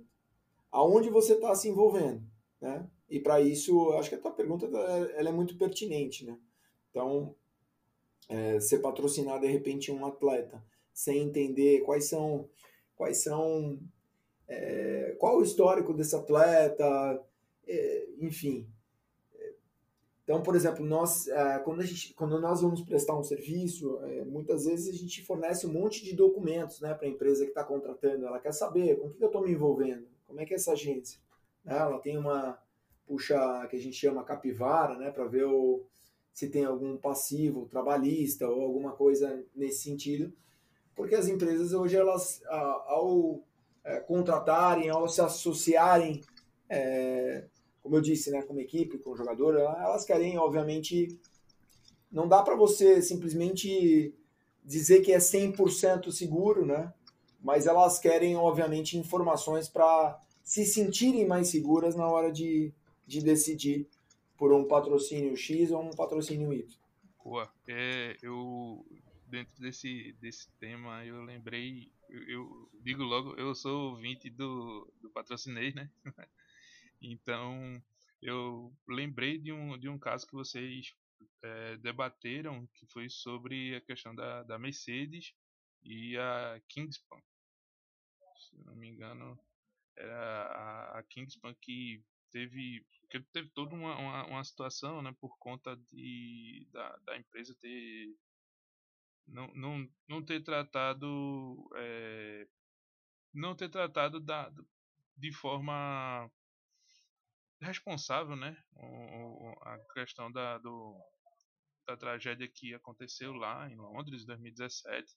aonde você está se envolvendo, né? E para isso, acho que a tua pergunta ela é muito pertinente, né? Então, é, ser patrocinar de repente um atleta sem entender quais são quais são é, qual o histórico desse atleta, é, enfim. Então, por exemplo, nós é, quando, a gente, quando nós vamos prestar um serviço, é, muitas vezes a gente fornece um monte de documentos né, para a empresa que está contratando. Ela quer saber com que eu estou me envolvendo, como é que é essa agência. Né? Ela tem uma puxa que a gente chama capivara, né, para ver o, se tem algum passivo trabalhista ou alguma coisa nesse sentido, porque as empresas hoje elas ao é, contratarem, ao se associarem, é, como eu disse, né, como equipe, com o jogador, elas querem, obviamente, não dá para você simplesmente dizer que é 100% seguro, né? Mas elas querem, obviamente, informações para se sentirem mais seguras na hora de, de decidir por um patrocínio X ou um patrocínio Y. Boa. É, eu dentro desse, desse tema eu lembrei, eu, digo logo, eu sou ouvinte do, do patrocinês, né? então eu lembrei de um, de um caso que vocês é, debateram, que foi sobre a questão da, da Mercedes e a Kingspan. Se não me engano, era a, a Kingspan que teve porque teve toda uma, uma, uma, situação né por conta de da, da empresa ter não, não, não ter tratado é, não ter tratado da, de forma responsável né a questão da do, da tragédia que aconteceu lá em Londres em 2017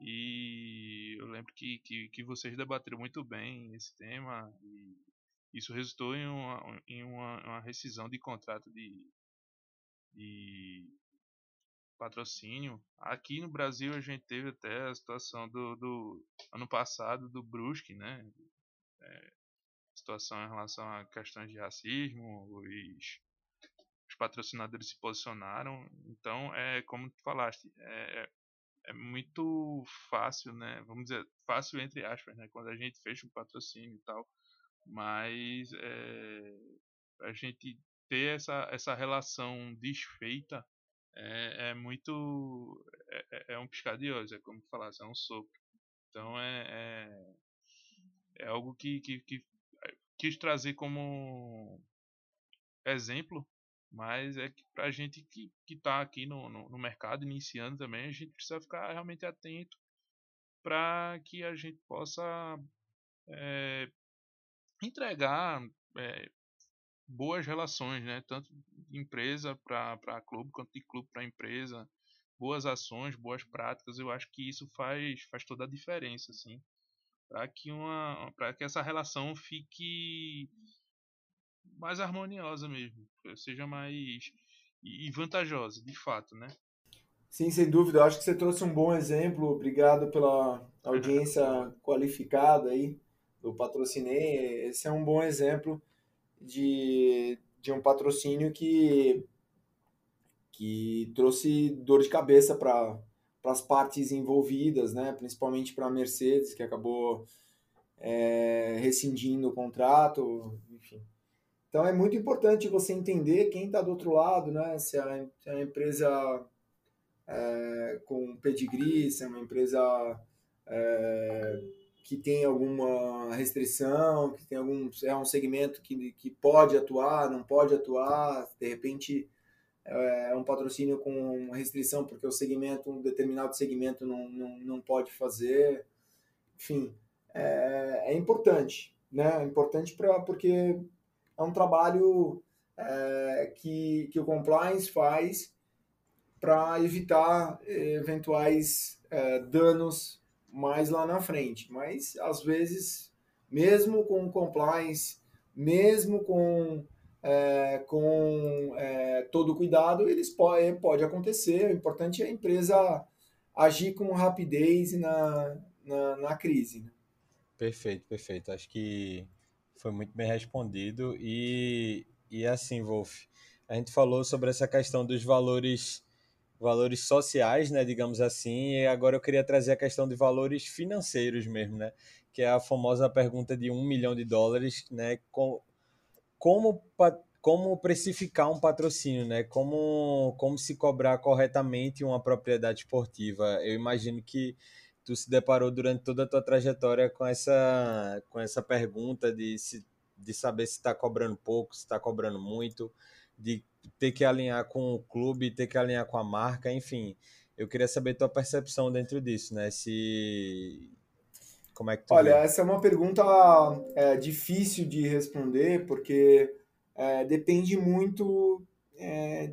e eu lembro que, que, que vocês debateram muito bem esse tema e isso resultou em uma, em uma, uma rescisão de contrato de, de patrocínio. Aqui no Brasil a gente teve até a situação do, do ano passado do Brusque, né? É, situação em relação a questões de racismo, os, os patrocinadores se posicionaram. Então, é como tu falaste, é, é muito fácil, né? Vamos dizer, fácil entre aspas, né? Quando a gente fecha um patrocínio e tal mas é, a gente ter essa, essa relação desfeita é, é muito. É, é, é, um piscar de olhos, é como falasse, é um sopro. Então é, é, é algo que, que, que quis trazer como exemplo, mas é que para a gente que está aqui no, no, no, mercado, iniciando também, a gente precisa ficar realmente atento para que a gente possa é, entregar é, boas relações, né? Tanto de empresa para clube quanto de clube para empresa, boas ações, boas práticas. Eu acho que isso faz faz toda a diferença, assim, para que uma para que essa relação fique mais harmoniosa mesmo, seja mais e vantajosa, de fato, né? Sim, sem dúvida. Eu acho que você trouxe um bom exemplo. Obrigado pela audiência qualificada aí do Patrocinei, esse é um bom exemplo de, de um patrocínio que, que trouxe dor de cabeça para as partes envolvidas, né? principalmente para a Mercedes, que acabou é, rescindindo o contrato, enfim. Então é muito importante você entender quem está do outro lado, né? se é, uma empresa é, com pedigree, se é uma empresa é, que tem alguma restrição, que tem algum é um segmento que, que pode atuar, não pode atuar, de repente é, é um patrocínio com restrição porque o segmento, um determinado segmento não, não, não pode fazer. Enfim, é, é importante, né? É importante pra, porque é um trabalho é, que, que o compliance faz para evitar eventuais é, danos mais lá na frente. Mas às vezes, mesmo com compliance, mesmo com é, com é, todo cuidado, eles pode, pode acontecer. O importante é a empresa agir com rapidez na, na, na crise. Né? Perfeito, perfeito. Acho que foi muito bem respondido. E, e assim, Wolf, a gente falou sobre essa questão dos valores valores sociais, né, digamos assim, e agora eu queria trazer a questão de valores financeiros mesmo, né, que é a famosa pergunta de um milhão de dólares, né, com, como, como precificar um patrocínio, né? Como, como se cobrar corretamente uma propriedade esportiva. Eu imagino que tu se deparou durante toda a tua trajetória com essa, com essa pergunta de, se, de saber se está cobrando pouco, se está cobrando muito, de ter que alinhar com o clube, ter que alinhar com a marca, enfim. Eu queria saber tua percepção dentro disso, né? Se como é que tu Olha, vê? essa é uma pergunta é, difícil de responder, porque é, depende muito é,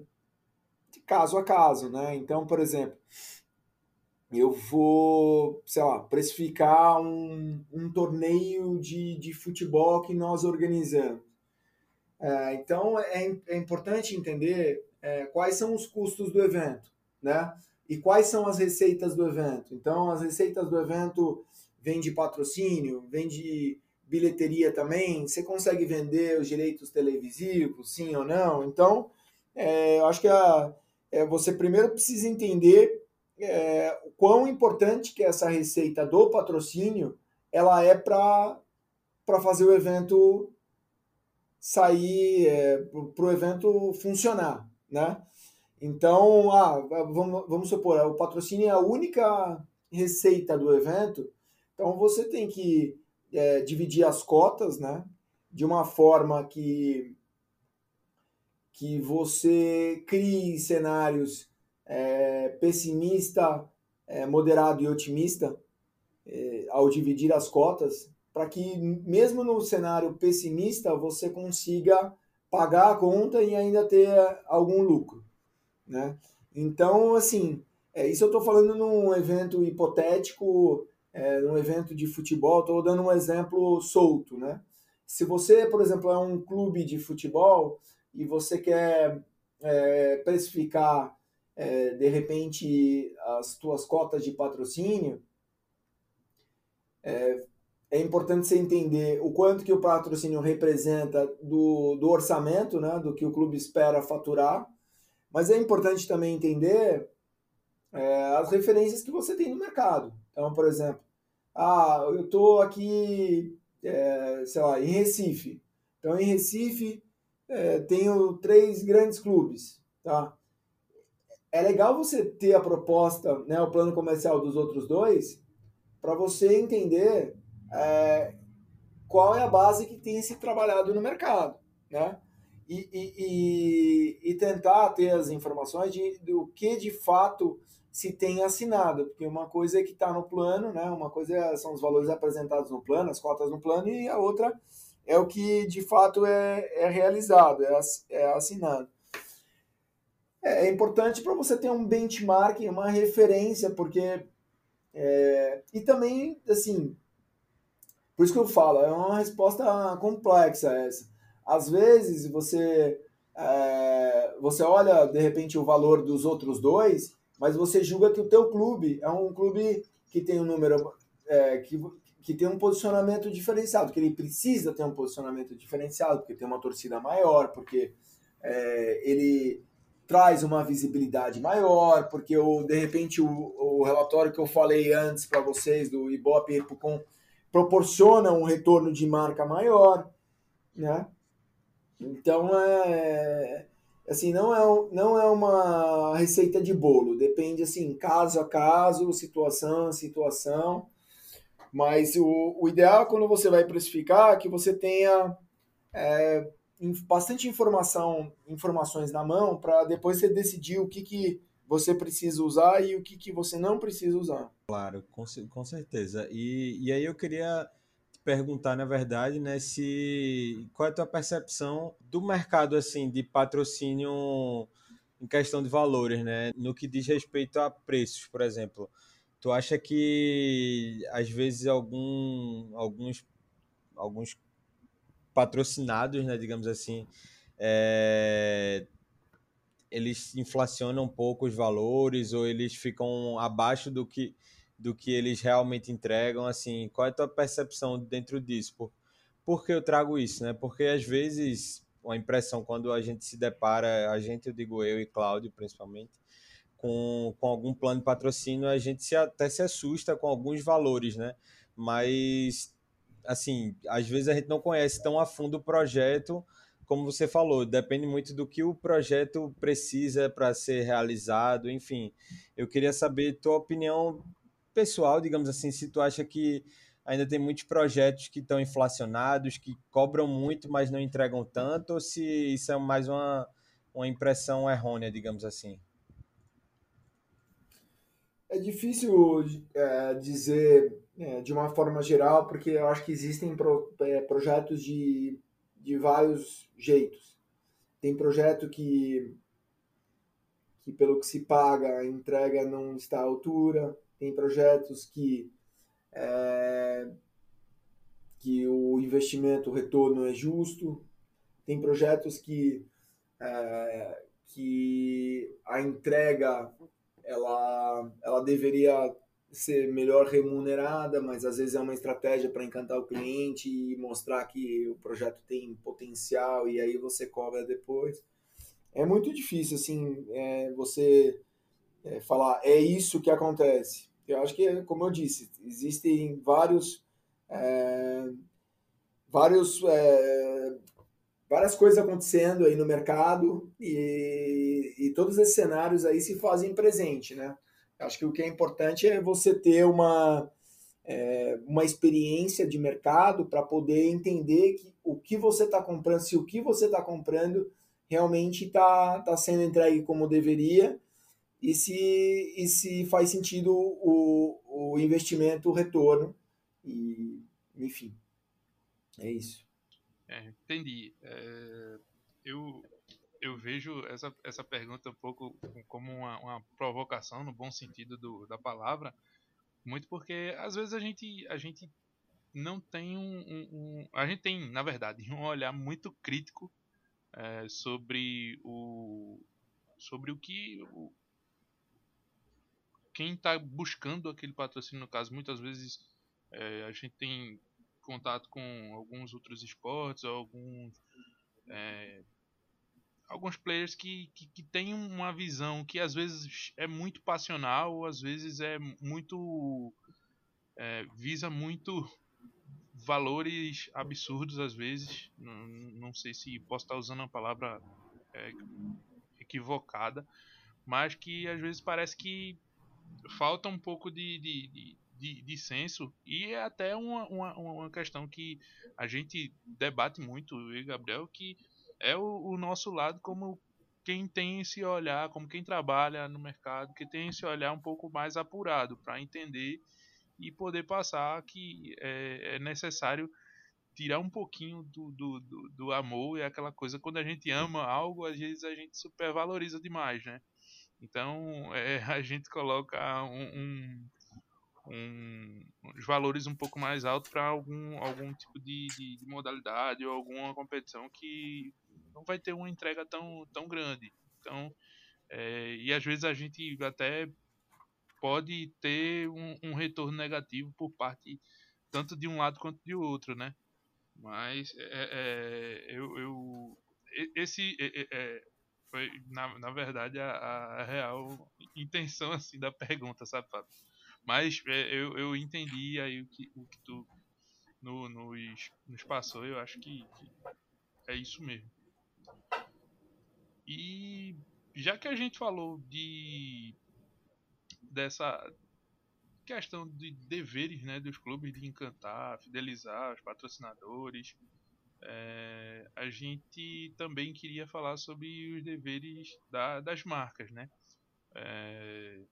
de caso a caso, né? Então, por exemplo, eu vou, sei lá, precificar um, um torneio de, de futebol que nós organizamos. É, então, é, é importante entender é, quais são os custos do evento, né? E quais são as receitas do evento. Então, as receitas do evento vem de patrocínio, vem de bilheteria também, você consegue vender os direitos televisivos, sim ou não? Então, é, eu acho que a, é, você primeiro precisa entender é, o quão importante que essa receita do patrocínio ela é para fazer o evento sair, é, para o evento funcionar, né? Então, ah, vamos, vamos supor, o patrocínio é a única receita do evento, então você tem que é, dividir as cotas, né? De uma forma que que você crie cenários é, pessimista, é, moderado e otimista é, ao dividir as cotas, para que mesmo no cenário pessimista você consiga pagar a conta e ainda ter algum lucro, né? Então, assim, é, isso eu estou falando num evento hipotético é, num evento de futebol, estou dando um exemplo solto, né? Se você, por exemplo, é um clube de futebol e você quer é, precificar é, de repente as tuas cotas de patrocínio, é, é importante você entender o quanto que o patrocínio representa do, do orçamento, né, do que o clube espera faturar, mas é importante também entender é, as referências que você tem no mercado. Então, por exemplo, ah, eu estou aqui, é, sei lá, em Recife. Então, em Recife, é, tenho três grandes clubes, tá? É legal você ter a proposta, né, o plano comercial dos outros dois, para você entender é, qual é a base que tem se trabalhado no mercado, né? E, e, e, tentar ter as informações de, do que de fato se tem assinado, porque uma coisa é que está no plano, né? Uma coisa é, são os valores apresentados no plano, as cotas no plano, e a outra é o que de fato é, é realizado, é, é assinado. É, é importante para você ter um benchmark, uma referência, porque. É, e também, assim, por isso que eu falo, é uma resposta complexa essa. Às vezes você, é, você olha de repente o valor dos outros dois mas você julga que o teu clube é um clube que tem um número é, que, que tem um posicionamento diferenciado, que ele precisa ter um posicionamento diferenciado, porque tem uma torcida maior, porque é, ele traz uma visibilidade maior, porque o, de repente o, o relatório que eu falei antes para vocês do Ibope Epocom proporciona um retorno de marca maior, né? Então é assim, não é, não é uma receita de bolo, depende assim, caso a caso, situação a situação. Mas o, o ideal quando você vai precificar é que você tenha é, bastante informação, informações na mão para depois você decidir o que, que você precisa usar e o que, que você não precisa usar. Claro, com, com certeza. E, e aí eu queria perguntar, na verdade, né, se qual é a tua percepção do mercado assim de patrocínio em questão de valores, né, no que diz respeito a preços, por exemplo. Tu acha que às vezes algum, alguns alguns patrocinados, né, digamos assim, é, eles inflacionam um pouco os valores ou eles ficam abaixo do que, do que eles realmente entregam, assim, qual é a tua percepção dentro disso? Por, por que eu trago isso, né? Porque às vezes a impressão quando a gente se depara, a gente, eu digo eu e Cláudio principalmente, com, com algum plano de patrocínio, a gente se, até se assusta com alguns valores, né? Mas, assim, às vezes a gente não conhece tão a fundo o projeto como você falou, depende muito do que o projeto precisa para ser realizado, enfim. Eu queria saber tua opinião pessoal, digamos assim, se tu acha que ainda tem muitos projetos que estão inflacionados, que cobram muito, mas não entregam tanto, ou se isso é mais uma, uma impressão errônea, digamos assim? É difícil é, dizer é, de uma forma geral, porque eu acho que existem pro, é, projetos de de vários jeitos. Tem projeto que, que pelo que se paga, a entrega não está à altura. Tem projetos que, é, que o investimento, o retorno é justo. Tem projetos que, é, que a entrega ela, ela deveria ser melhor remunerada, mas às vezes é uma estratégia para encantar o cliente e mostrar que o projeto tem potencial e aí você cobra depois. É muito difícil assim é, você é, falar é isso que acontece. Eu acho que, como eu disse, existem vários é, vários é, várias coisas acontecendo aí no mercado e, e todos esses cenários aí se fazem presente, né? Acho que o que é importante é você ter uma, é, uma experiência de mercado para poder entender que, o que você está comprando, se o que você está comprando realmente está tá sendo entregue como deveria e se, e se faz sentido o, o investimento, o retorno. E, enfim, é isso. É, entendi. É, eu, eu vejo essa, essa pergunta um pouco como uma, uma provocação, no bom sentido do, da palavra, muito porque às vezes a gente, a gente não tem um, um, um A gente tem, na verdade, um olhar muito crítico é, sobre o. sobre o que. O, quem está buscando aquele patrocínio, no caso, muitas vezes é, a gente tem contato com alguns outros esportes, alguns. É, alguns players que, que, que têm uma visão que às vezes é muito passional, às vezes é muito. É, visa muito valores absurdos às vezes. Não, não sei se posso estar usando a palavra é, equivocada, mas que às vezes parece que falta um pouco de, de, de, de, de senso e é até uma, uma, uma questão que a gente debate muito, eu e Gabriel, que é o, o nosso lado como quem tem esse olhar, como quem trabalha no mercado, que tem esse olhar um pouco mais apurado para entender e poder passar que é, é, necessário tirar um pouquinho do, do, do, do amor e aquela coisa quando a gente ama algo, às vezes a gente supervaloriza demais, né? Então é, a gente coloca um, um um, os valores um pouco mais altos para algum, algum tipo de, de, de, modalidade ou alguma competição que não vai ter uma entrega tão, tão grande. Então, é, e às vezes a gente até pode ter um, um, retorno negativo por parte tanto de um lado quanto de outro, né? Mas é, é, eu, eu, esse é, foi na, na verdade a, a, real intenção assim da pergunta, sabe, Fábio? Mas é, eu, eu entendi aí o que, o que tu no, nos, nos passou, eu acho que, que é isso mesmo. E já que a gente falou de dessa questão de deveres né, dos clubes de encantar, fidelizar os patrocinadores, é, a gente também queria falar sobre os deveres da, das marcas, né? É,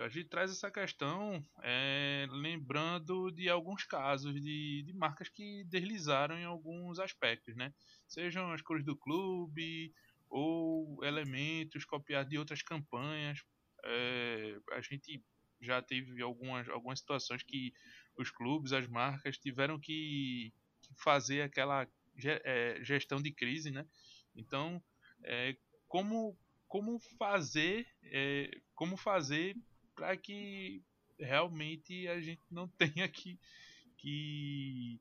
a gente traz essa questão é, lembrando de alguns casos de, de, marcas que deslizaram em alguns aspectos, né? Sejam as cores do clube ou elementos copiados de outras campanhas. É, a gente já teve algumas, algumas situações que os clubes, as marcas tiveram que, que fazer aquela é, gestão de crise, né? Então, é, como como fazer é, como fazer para que realmente a gente não tenha que, que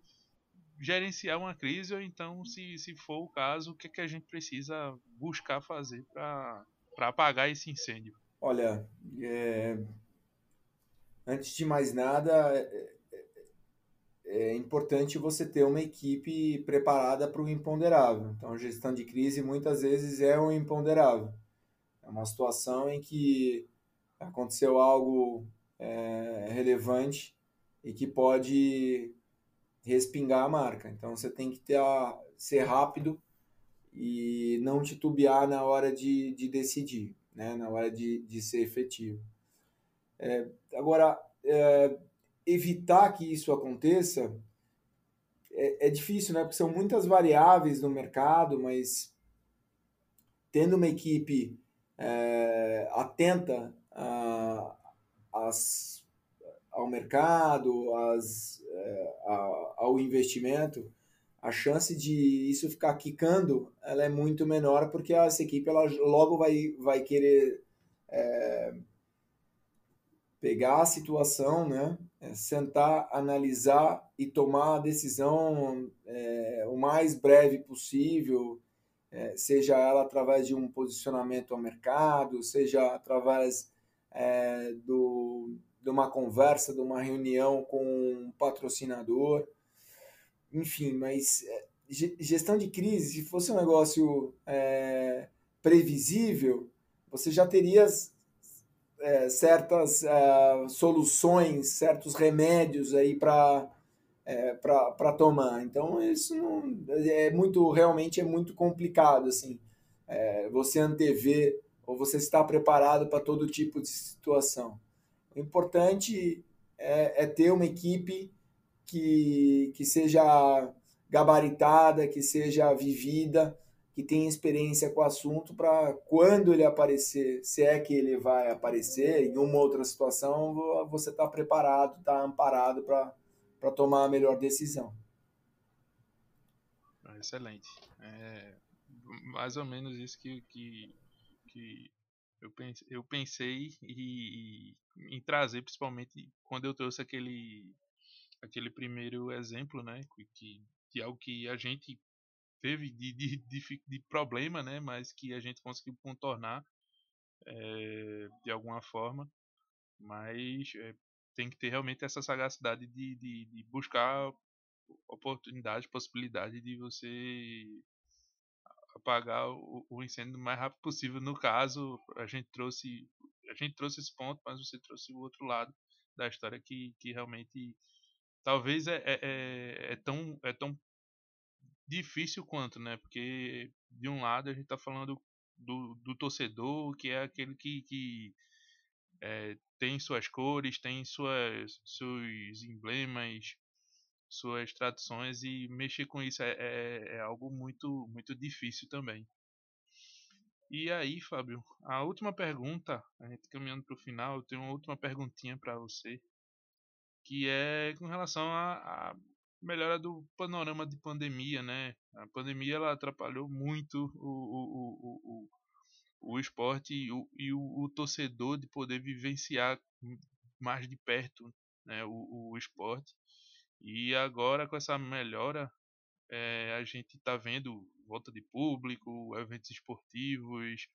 gerenciar uma crise ou então se, se for o caso o que, é que a gente precisa buscar fazer para apagar esse incêndio? Olha é... antes de mais nada é, é, é importante você ter uma equipe preparada para o imponderável. Então gestão de crise muitas vezes é um imponderável. É uma situação em que aconteceu algo é, relevante e que pode respingar a marca. Então você tem que ter a, ser rápido e não titubear na hora de, de decidir, né? na hora de, de ser efetivo. É, agora, é, evitar que isso aconteça é, é, difícil, né? porque são muitas variáveis no mercado, mas tendo uma equipe é, atenta as, ao mercado, as, é, ao investimento, a chance de isso ficar quicando ela é muito menor porque essa equipe ela logo vai, vai querer é, pegar a situação, né, é, sentar, analisar e tomar a decisão é, o mais breve possível, é, seja ela através de um posicionamento ao mercado, seja através é, do, de uma conversa, de uma reunião com um patrocinador, enfim, mas é, gestão de crise, se fosse um negócio é, previsível, você já teria é, certas é, soluções, certos remédios aí para é, para tomar. Então isso não é muito realmente é muito complicado assim. É, você antever ou você está preparado para todo tipo de situação. O importante é, é ter uma equipe que, que seja gabaritada, que seja vivida, que tenha experiência com o assunto para quando ele aparecer, se é que ele vai aparecer, em uma outra situação, você está preparado, está amparado para tomar a melhor decisão. Excelente. É mais ou menos isso que, que que eu pensei, eu pensei e, em trazer, principalmente quando eu trouxe aquele, aquele primeiro exemplo, né, que, de algo que a gente teve de, de, de, de problema, né, mas que a gente conseguiu contornar é, de alguma forma, mas é, tem que ter realmente essa sagacidade de, de, de buscar oportunidade, possibilidade de você apagar o, o, incêndio o mais rápido possível. No caso, a gente trouxe a gente trouxe esse ponto, mas você trouxe o outro lado da história que, que realmente talvez é, é, é, é tão é tão difícil quanto, né? Porque de um lado a gente está falando do, do torcedor, que é aquele que, que é, tem suas cores, tem suas, seus emblemas, suas tradições e mexer com isso é, é, é algo muito, muito difícil também. E aí, Fábio, a última pergunta, a gente caminhando para o final, eu tenho uma última perguntinha para você, que é com relação à, melhora do panorama de pandemia, né? A pandemia ela atrapalhou muito o, o, o, o, o esporte e, o, e o, o torcedor de poder vivenciar mais de perto né, o, o esporte. E agora com essa melhora, é, a gente está vendo volta de público, eventos esportivos,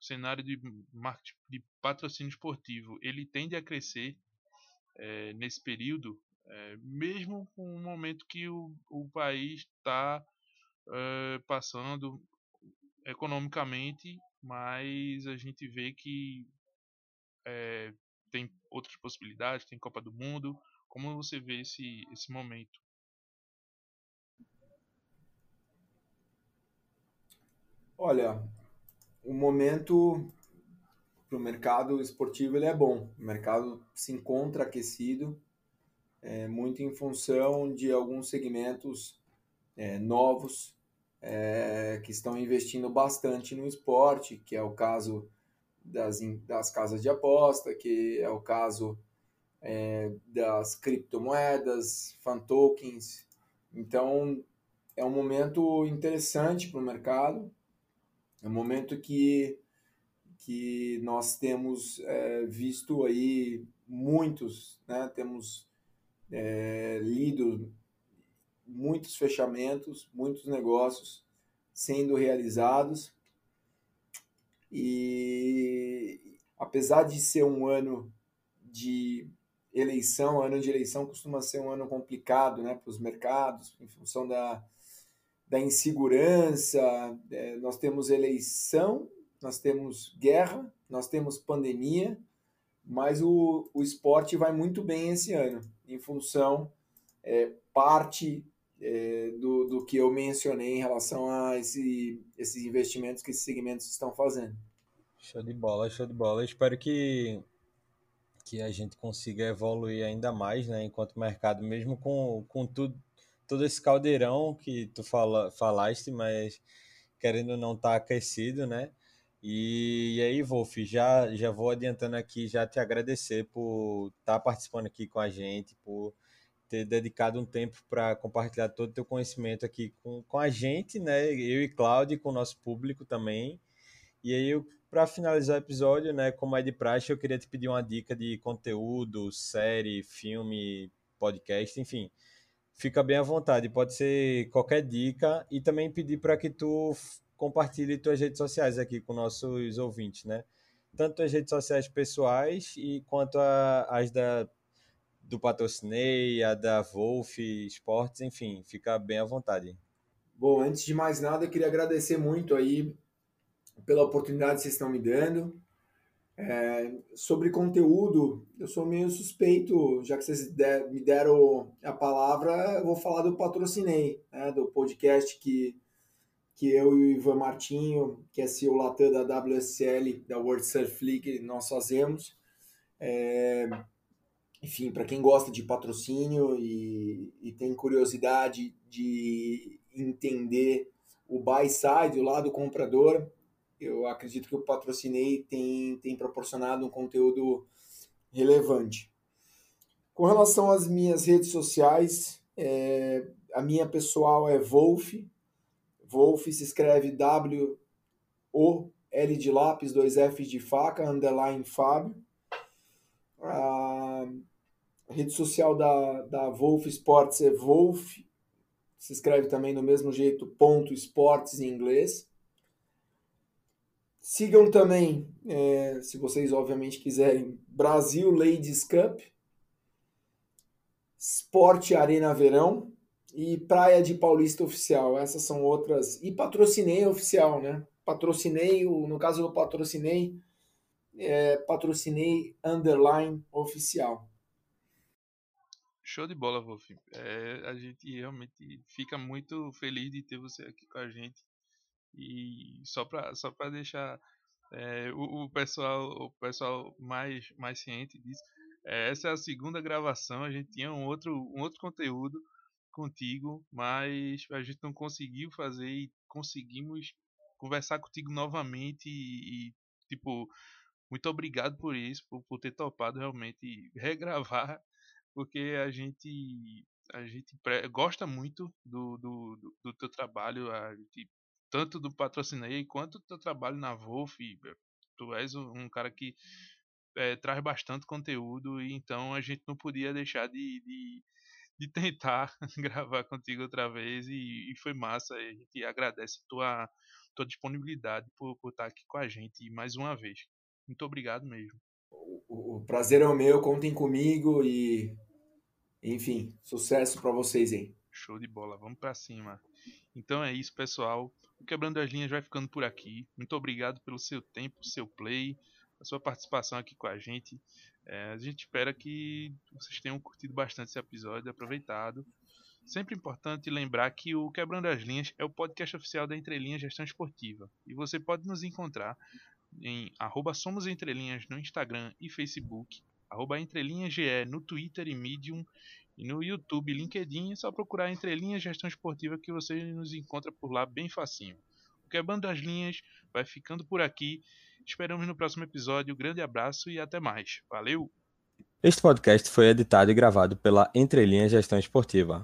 o cenário de, de patrocínio esportivo, ele tende a crescer é, nesse período, é, mesmo com o momento que o, o país está passando economicamente, mas a gente vê que tem outras possibilidades, tem Copa do Mundo, como você vê esse, esse momento? Olha, o momento o mercado esportivo ele é bom. O mercado se encontra aquecido, é, muito em função de alguns segmentos é, novos é, que estão investindo bastante no esporte, que é o caso das, das casas de aposta, que é o caso é, das criptomoedas, fan tokens. Então, é um momento interessante para o mercado, é um momento que, que nós temos é, visto aí muitos, né? temos é, lido muitos fechamentos, muitos negócios sendo realizados e apesar de ser um ano de eleição, ano de eleição costuma ser um ano complicado né, para os mercados, em função da, da insegurança. É, nós temos eleição, nós temos guerra, nós temos pandemia, mas o, o esporte vai muito bem esse ano, em função é, parte é, do, do que eu mencionei em relação a esse, esses investimentos que esses segmentos estão fazendo. Show de bola, show de bola. Espero que, que a gente consiga evoluir ainda mais, né, enquanto mercado, mesmo com, com tudo, todo esse caldeirão que tu fala, falaste, mas querendo não estar tá aquecido, né? E, e, aí, Wolf, já, já vou adiantando aqui, já te agradecer por estar tá participando aqui com a gente, por ter dedicado um tempo para compartilhar todo o teu conhecimento aqui com, com a gente, né? Eu e Cláudio, com o nosso público também. E aí, para finalizar o episódio, né, como é de praxe, eu queria te pedir uma dica de conteúdo, série, filme, podcast, enfim. Fica bem à vontade, pode ser qualquer dica e também pedir para que tu compartilhe tuas redes sociais aqui com nossos ouvintes, né? Tanto as redes sociais pessoais e quanto a, as da do Patrocinei, a da Wolf Esportes, enfim, fica bem à vontade. Bom, antes de mais nada, eu queria agradecer muito aí pela oportunidade que vocês estão me dando. É, sobre conteúdo, eu sou meio suspeito, já que vocês der, me deram a palavra, eu vou falar do Patrocinei, né, do podcast que, que eu e o Ivan Martinho, que é CEO Latam da WSL, da World Surf League, nós fazemos. É, enfim, para quem gosta de patrocínio e, e tem curiosidade de entender o buy side, o lado comprador, eu acredito que o Patrocinei tem, tem proporcionado um conteúdo relevante. Com relação às minhas redes sociais, é, a minha pessoal é Wolf. Wolf se escreve W O L de lápis, dois F de faca, underline Fábio. A rede social da, da Wolf Sports é Wolf, se escreve também do mesmo jeito, ponto esportes em inglês. Sigam também, é, se vocês obviamente quiserem, Brasil Ladies Cup, Sport Arena Verão e Praia de Paulista Oficial. Essas são outras. E Patrocinei Oficial, né? Patrocinei, no caso do Patrocinei, é, Patrocinei Underline Oficial. Show de bola, Wolf. É, a gente realmente fica muito feliz de ter você aqui com a gente. E só para só pra deixar é, o, o, pessoal o pessoal mais, mais ciente disso, é, essa é a segunda gravação. A gente tinha um outro, um outro conteúdo contigo, mas a gente não conseguiu fazer e conseguimos conversar contigo novamente. E, e tipo, muito obrigado por isso, por, por ter topado realmente regravar porque a gente a gente gosta muito do, do, do, do teu trabalho, a gente, tanto do Patrocinei quanto do teu trabalho na Wolf. Tu és um cara que é, traz bastante conteúdo e então a gente não podia deixar de, de, de tentar gravar contigo outra vez e, e, foi massa. A gente agradece tua, tua disponibilidade por, por estar aqui com a gente mais uma vez. Muito obrigado mesmo. O, o prazer é o meu, contem comigo e enfim, sucesso para vocês aí. Show de bola, vamos para cima. Então é isso, pessoal. O Quebrando as Linhas vai ficando por aqui. Muito obrigado pelo seu tempo, seu play, a sua participação aqui com a gente. É, a gente espera que vocês tenham curtido bastante esse episódio, aproveitado. Sempre importante lembrar que o Quebrando as Linhas é o podcast oficial da Entrelinha Gestão Esportiva. E você pode nos encontrar em arroba Somos Entrelinhas no Instagram e Facebook, arroba EntrelinhasGE no Twitter e Medium, e no YouTube, LinkedIn, é só procurar Entrelinhas Gestão Esportiva que você nos encontra por lá bem facinho. O Quebrando as Linhas vai ficando por aqui. Esperamos no próximo episódio. Grande abraço e até mais. Valeu! Este podcast foi editado e gravado pela Entrelinhas Gestão Esportiva.